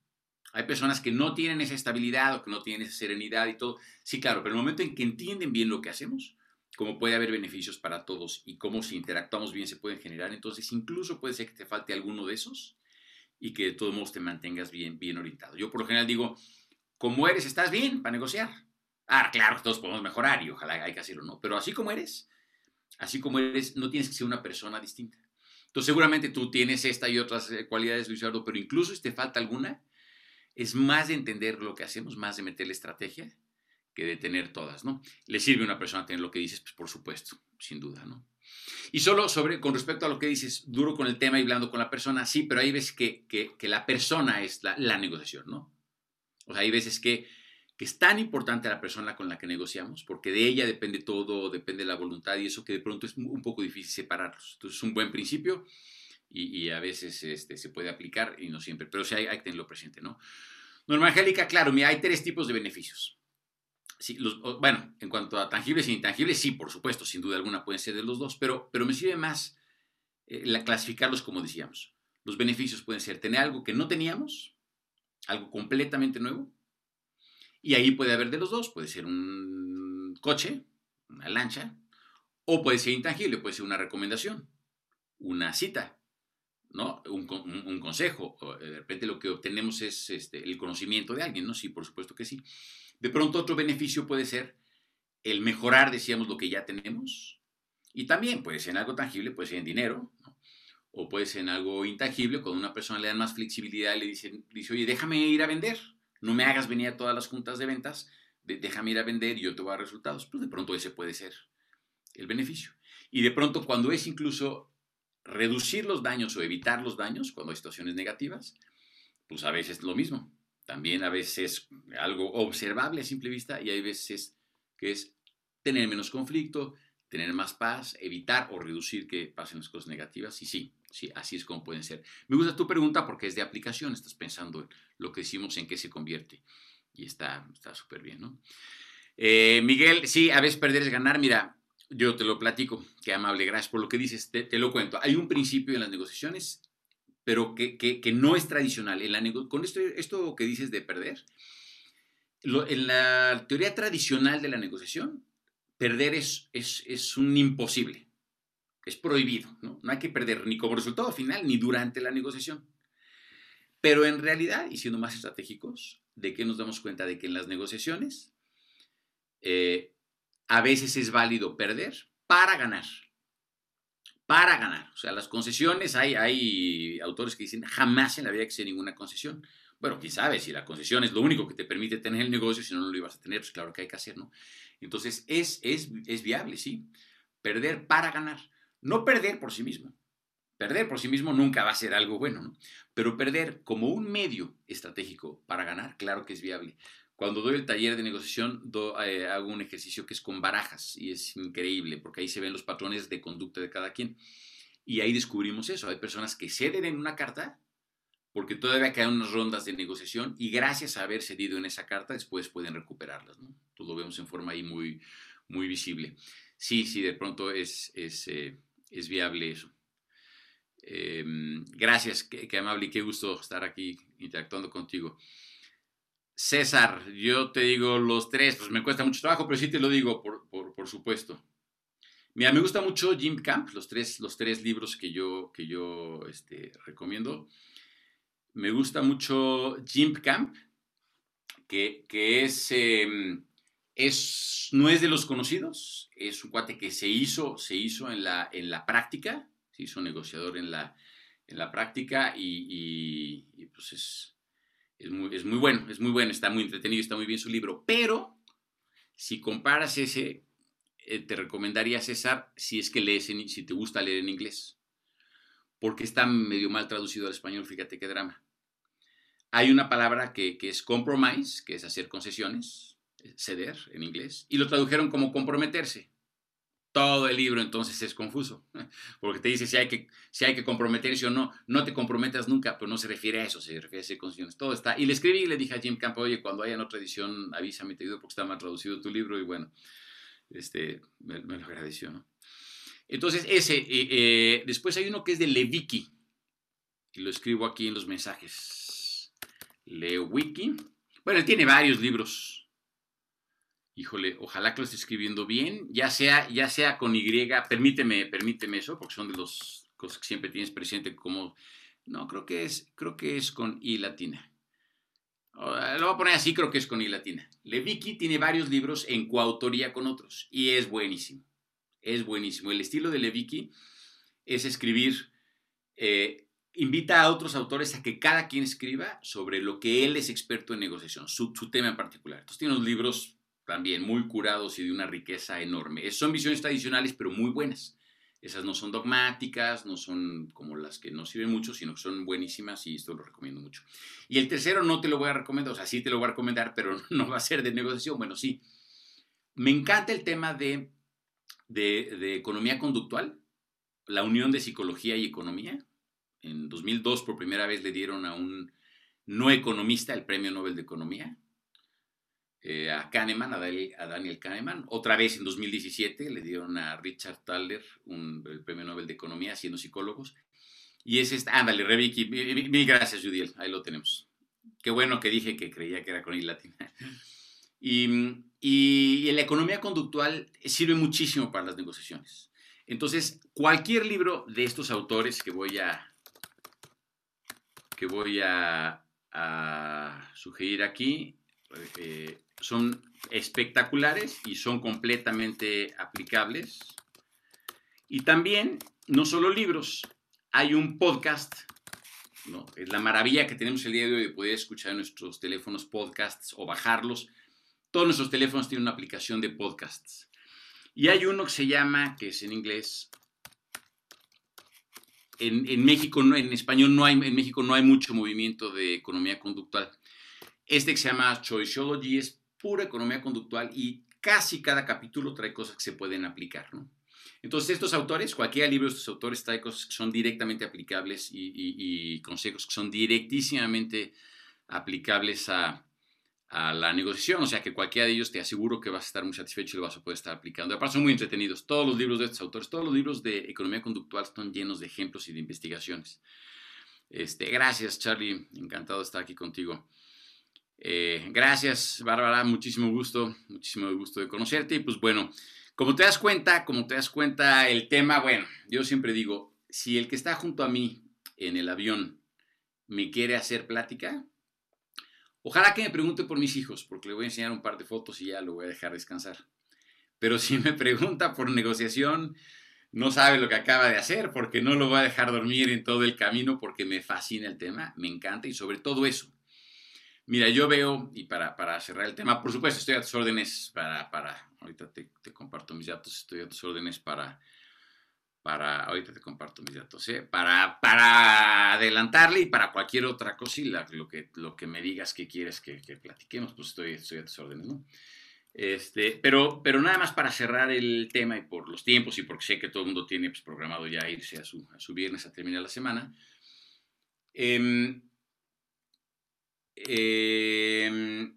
Hay personas que no tienen esa estabilidad o que no tienen esa serenidad y todo. Sí, claro, pero en el momento en que entienden bien lo que hacemos, cómo puede haber beneficios para todos y cómo si interactuamos bien se pueden generar, entonces incluso puede ser que te falte alguno de esos y que de todos modos te mantengas bien, bien orientado. Yo por lo general digo, como eres, estás bien para negociar. Ah, claro, todos podemos mejorar y ojalá hay que hacerlo, ¿no? Pero así como eres, así como eres, no tienes que ser una persona distinta. Entonces, seguramente tú tienes esta y otras eh, cualidades, Luis Eduardo, pero incluso si te falta alguna, es más de entender lo que hacemos, más de meterle estrategia que de tener todas, ¿no? ¿Le sirve a una persona tener lo que dices? Pues por supuesto, sin duda, ¿no? Y solo sobre, con respecto a lo que dices, duro con el tema y hablando con la persona, sí, pero hay veces que, que, la persona es la, negociación, ¿no? O sea, hay veces que que es tan importante la persona con la que negociamos, porque de ella depende todo, depende la voluntad y eso que de pronto es un poco difícil separarlos. Entonces es un buen principio y, a veces este, se puede aplicar y no siempre, pero sí hay, que tenerlo presente, ¿no? Norma Angélica, claro, mira, hay tres tipos de beneficios. Sí, bueno, en cuanto a tangibles e intangibles, sí, por supuesto, sin duda alguna pueden ser de los dos, pero, pero me sirve más eh, la, clasificarlos como decíamos. Los beneficios pueden ser tener algo que no teníamos, algo completamente nuevo, y ahí puede haber de los dos, puede ser un coche, una lancha, o puede ser intangible, puede ser una recomendación, una cita, ¿no? Un, consejo. De repente lo que obtenemos es este, el conocimiento de alguien, ¿no? Sí, por supuesto que sí. De pronto otro beneficio puede ser el mejorar, decíamos, lo que ya tenemos. Y también puede ser algo tangible, puede ser en dinero, o puede ser en algo intangible, cuando una persona le dan más flexibilidad y le dice, dice, oye, déjame ir a vender, no me hagas venir a todas las juntas de ventas, déjame ir a vender y yo te voy a dar resultados. Pues de pronto ese puede ser el beneficio. Y de pronto cuando es incluso reducir los daños o evitar los daños, cuando hay situaciones negativas, pues a veces es lo mismo. También a veces es algo observable a simple vista y hay veces que es tener menos conflicto, tener más paz, evitar o reducir que pasen las cosas negativas. Y sí, sí, así es como pueden ser. Me gusta tu pregunta porque es de aplicación, estás pensando en lo que decimos, en qué se convierte. Y está súper bien, ¿no? Eh, Miguel, sí, a veces perder es ganar. Mira, yo te lo platico, qué amable, gracias por lo que dices, te, lo cuento. Hay un principio en las negociaciones pero que, que, no es tradicional. En la con esto, esto que dices de perder, en la teoría tradicional de la negociación, perder es, es, es, un imposible, es prohibido, ¿no? No hay que perder ni como resultado final ni durante la negociación. Pero en realidad, y siendo más estratégicos, ¿de qué nos damos cuenta? De que en las negociaciones eh, a veces es válido perder para ganar. Para ganar. O sea, las concesiones, hay, hay autores que dicen jamás en la vida que ninguna concesión. Bueno, quién sabe, si la concesión es lo único que te permite tener el negocio, si no, no lo ibas a tener, pues claro que hay que hacer, ¿no? Entonces, es, es, es viable, sí. Perder para ganar. No perder por sí mismo. Perder por sí mismo nunca va a ser algo bueno, ¿no? Pero perder como un medio estratégico para ganar, claro que es viable. Cuando doy el taller de negociación, eh, hago un ejercicio que es con barajas y es increíble porque ahí se ven los patrones de conducta de cada quien. Y ahí descubrimos eso. Hay personas que ceden en una carta porque todavía quedan unas rondas de negociación y gracias a haber cedido en esa carta después pueden recuperarlas. ¿no? Lo vemos en forma ahí muy, muy visible. Sí, sí, de pronto es, es, eh, es viable eso. Em, gracias, qué, amable y qué gusto estar aquí interactuando contigo. César, yo te digo los tres, pues me cuesta mucho trabajo, pero sí te lo digo, por, por, supuesto. Mira, me gusta mucho Jim Camp, los tres, los tres libros que yo, que yo este, recomiendo. Me gusta mucho Jim Camp, que, que es, em, es, no es de los conocidos, es un cuate que se hizo, se hizo en, la, en la práctica, se hizo negociador en la, en la práctica y, pues es, es, muy, es muy bueno, es muy bueno, está muy entretenido, está muy bien su libro, pero si comparas ese, eh, te recomendaría César si es que lees, en, si te gusta leer en inglés, porque está medio mal traducido al español, fíjate qué drama. Hay una palabra que, que es compromise, que es hacer concesiones, eh, ceder en inglés, y lo tradujeron como comprometerse todo el libro entonces es confuso, porque te dice si hay que, si hay que comprometerse o no, no te comprometas nunca, pero no se refiere a eso, se refiere a condiciones, todo está. Y le escribí y le dije a Jim Campo, oye, cuando haya otra edición, avísame, te digo porque está mal traducido tu libro y bueno, este, me, lo agradeció. Entonces, ese, eh, eh, después hay uno que es de Leviki, y lo escribo aquí en los mensajes. Lewiki. Bueno, él tiene varios libros, híjole, ojalá que lo esté escribiendo bien, ya sea, ya sea con Y, permíteme, permíteme eso, porque son de los cosas que siempre tienes presente como, no, creo que es, creo que es con I latina. Lo voy a poner así, creo que es con I latina. Leviki tiene varios libros en coautoría con otros y es buenísimo, es buenísimo. El estilo de Leviki es escribir, eh, invita a otros autores a que cada quien escriba sobre lo que él es experto en negociación, su, su tema en particular. Entonces tiene unos libros también muy curados y de una riqueza enorme. Son visiones tradicionales, pero muy buenas. Esas no son dogmáticas, no son como las que no sirven mucho, sino que son buenísimas y esto lo recomiendo mucho. Y el tercero no te lo voy a recomendar, o sea, sí te lo voy a recomendar, pero no va a ser de negociación. Bueno, sí. Me encanta el tema de, de, de economía conductual, la unión de psicología y economía. En 2002 por primera vez le dieron a un no economista el Premio Nobel de Economía, eh, a Kahneman, a Daniel, Kahneman. Otra vez en 2017 le dieron a Richard Thaler un, el premio Nobel de Economía, siendo psicólogos. Y es esta, ándale, Rebiki, mil gracias, Judiel, ahí lo tenemos. Qué bueno que dije que creía que era con I latina. Y, y, la economía conductual sirve muchísimo para las negociaciones. Entonces, cualquier libro de estos autores que voy a, que voy a sugerir aquí, eh, son espectaculares y son completamente aplicables. Y también, no solo libros, hay un podcast, es la maravilla que tenemos el día de hoy de poder escuchar nuestros teléfonos podcasts o bajarlos. Todos nuestros teléfonos tienen una aplicación de podcasts. Y hay uno que se llama, que es en inglés, en, en México, en español no hay, en México no hay mucho movimiento de economía conductual. Este que se llama Choiceology es pura economía conductual y casi cada capítulo trae cosas que se pueden aplicar, ¿no? Entonces, estos autores, cualquier libro de estos autores trae cosas que son directamente aplicables y, consejos que son directísimamente aplicables a, la negociación. O sea, que cualquiera de ellos te aseguro que vas a estar muy satisfecho y lo vas a poder estar aplicando. Aparte, son muy entretenidos. Todos los libros de estos autores, todos los libros de economía conductual están llenos de ejemplos y de investigaciones. Este, gracias, Charlie. Encantado de estar aquí contigo. Eh, gracias, Bárbara. Muchísimo gusto, muchísimo gusto de conocerte. Y pues bueno, como te das cuenta, como te das cuenta, el tema, bueno, yo siempre digo, si el que está junto a mí en el avión me quiere hacer plática, ojalá que me pregunte por mis hijos, porque le voy a enseñar un par de fotos y ya lo voy a dejar descansar. Pero si me pregunta por negociación, no sabe lo que acaba de hacer, porque no lo va a dejar dormir en todo el camino, porque me fascina el tema, me encanta y sobre todo eso. Mira, yo veo, y para, para cerrar el tema, por supuesto, estoy a tus órdenes para, para ahorita te, te comparto mis datos, estoy a tus órdenes para, para, ahorita te comparto mis datos, ¿eh? para, para adelantarle y para cualquier otra y lo, que, lo que me digas que quieres que, que platiquemos, pues estoy, estoy a tus órdenes, ¿no? Este, pero, pero nada más para cerrar el tema y por los tiempos y porque sé que todo el mundo tiene pues, programado ya irse a su, a su viernes a terminar la semana. Eh, eh,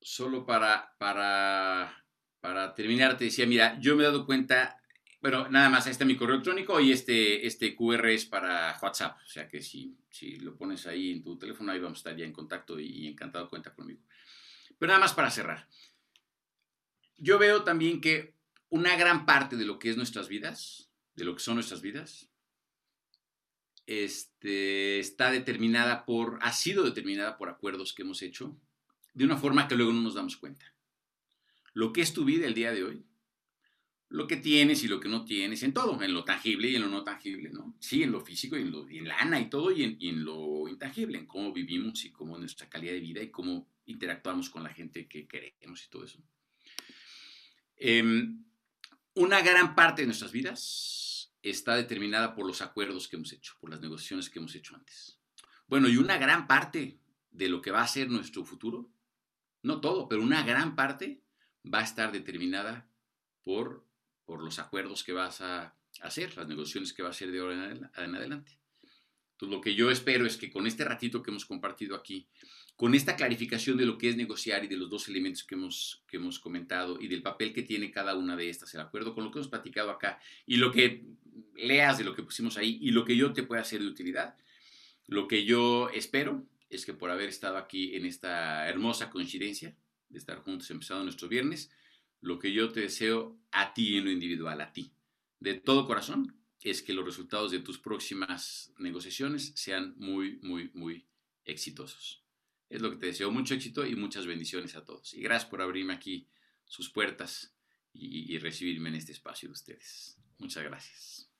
solo para, para, para terminar, te decía, mira, yo me he dado cuenta, bueno, nada más, este es mi correo electrónico y este, este QR es para WhatsApp, o sea que si, si lo pones ahí en tu teléfono, ahí vamos a estar ya en contacto y, y encantado cuenta conmigo. Pero nada más para cerrar yo veo también que una gran parte de lo que es nuestras vidas, de lo que son nuestras vidas, este, está determinada por, ha sido determinada por acuerdos que hemos hecho de una forma que luego no nos damos cuenta. Lo que es tu vida el día de hoy, lo que tienes y lo que no tienes, en todo, en lo tangible y en lo no tangible, ¿no? Sí, en lo físico y en, lo, en lana y todo, y en, y en lo intangible, en cómo vivimos y cómo nuestra calidad de vida y cómo interactuamos con la gente que queremos y todo eso. Em, una gran parte de nuestras vidas está determinada por los acuerdos que hemos hecho, por las negociaciones que hemos hecho antes. Bueno, y una gran parte de lo que va a ser nuestro futuro, no todo, pero una gran parte va a estar determinada por, por los acuerdos que vas a hacer, las negociaciones que va a hacer de ahora en adelante. Entonces, lo que yo espero es que con este ratito que hemos compartido aquí, con esta clarificación de lo que es negociar y de los dos elementos que hemos, que hemos comentado y del papel que tiene cada una de estas, de acuerdo con lo que hemos platicado acá y lo que leas de lo que pusimos ahí y lo que yo te pueda hacer de utilidad, lo que yo espero es que por haber estado aquí en esta hermosa coincidencia de estar juntos empezando nuestro viernes, lo que yo te deseo a ti en lo individual, a ti, de todo corazón, es que los resultados de tus próximas negociaciones sean muy, muy, muy exitosos. Es lo que te deseo. Mucho éxito y muchas bendiciones a todos. Y gracias por abrirme aquí sus puertas y, recibirme en este espacio de ustedes. Muchas gracias.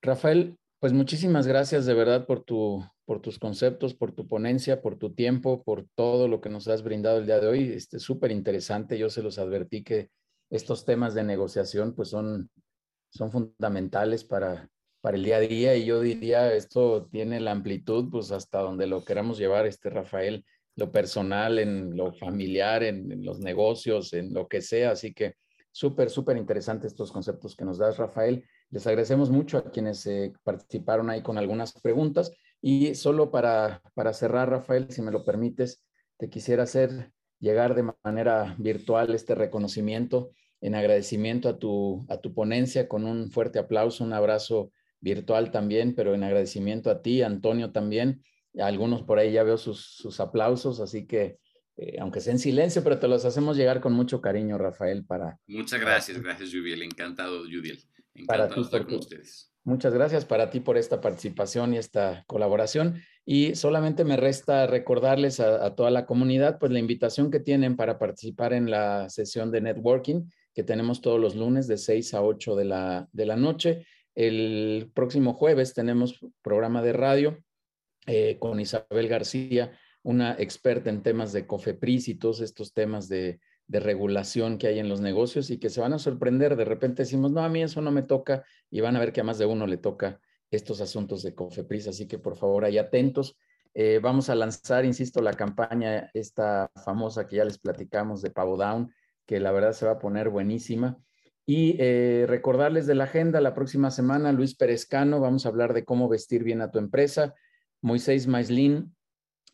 Rafael, pues muchísimas gracias de verdad por, tu, por tus conceptos, por tu ponencia, por tu tiempo, por todo lo que nos has brindado el día de hoy. Este súper interesante. Yo se los advertí que estos temas de negociación pues son, son fundamentales para, para el día a día y yo diría esto tiene la amplitud pues hasta donde lo queramos llevar este Rafael lo personal, en lo familiar, en, los negocios, en lo que sea. Así que súper, súper interesantes estos conceptos que nos das, Rafael. Les agradecemos mucho a quienes eh, participaron ahí con algunas preguntas. Y solo para, para cerrar, Rafael, si me lo permites, te quisiera hacer llegar de manera virtual este reconocimiento en agradecimiento a tu, a tu ponencia con un fuerte aplauso, un abrazo virtual también, pero en agradecimiento a ti, Antonio también, algunos por ahí ya veo sus, aplausos, así que eh, aunque sea en silencio, pero te los hacemos llegar con mucho cariño, Rafael, para... Muchas gracias, gracias, Judiel. Encantado, Judiel. Encantado para estar con ustedes. Muchas gracias para ti por esta participación y esta colaboración. Y solamente me resta recordarles a, toda la comunidad, pues la invitación que tienen para participar en la sesión de networking que tenemos todos los lunes de 6 a 8 de la, de la noche. El próximo jueves tenemos programa de radio eh, con Isabel García, una experta en temas de COFEPRIS y todos estos temas de, regulación que hay en los negocios y que se van a sorprender. De repente decimos, no, a mí eso no me toca y van a ver que a más de uno le toca estos asuntos de COFEPRIS. Así que por favor, ahí atentos. Eh, vamos a lanzar, insisto, la campaña esta famosa que ya les platicamos de Pavo Down, que la verdad se va a poner buenísima. Y eh, recordarles de la agenda, la próxima semana, Luis Perezcano, vamos a hablar de cómo vestir bien a tu empresa. Moisés Maislin,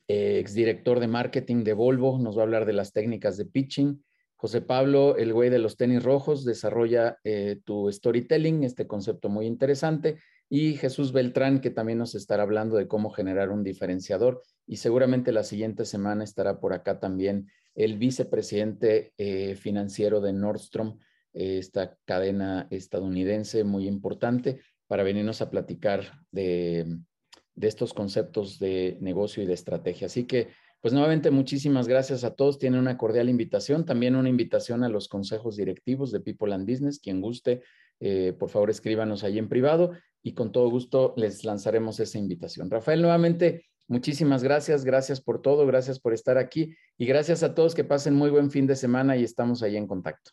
eh, exdirector de marketing de Volvo, nos va a hablar de las técnicas de pitching. José Pablo, el güey de los tenis rojos, desarrolla eh, tu storytelling, este concepto muy interesante. y Jesús Beltrán, que también nos estará hablando de cómo generar un diferenciador. Y seguramente la siguiente semana estará por acá también el vicepresidente eh, financiero de Nordstrom, esta cadena estadounidense muy importante, para venirnos a platicar de, de estos conceptos de negocio y de estrategia. Así que, pues nuevamente, muchísimas gracias a todos. Tienen una cordial invitación, también una invitación a los consejos directivos de People and Business. Quien guste, eh, por favor, escríbanos ahí en privado y con todo gusto les lanzaremos esa invitación. Rafael, nuevamente, muchísimas gracias. Gracias por todo, gracias por estar aquí y gracias a todos que pasen muy buen fin de semana y estamos ahí en contacto.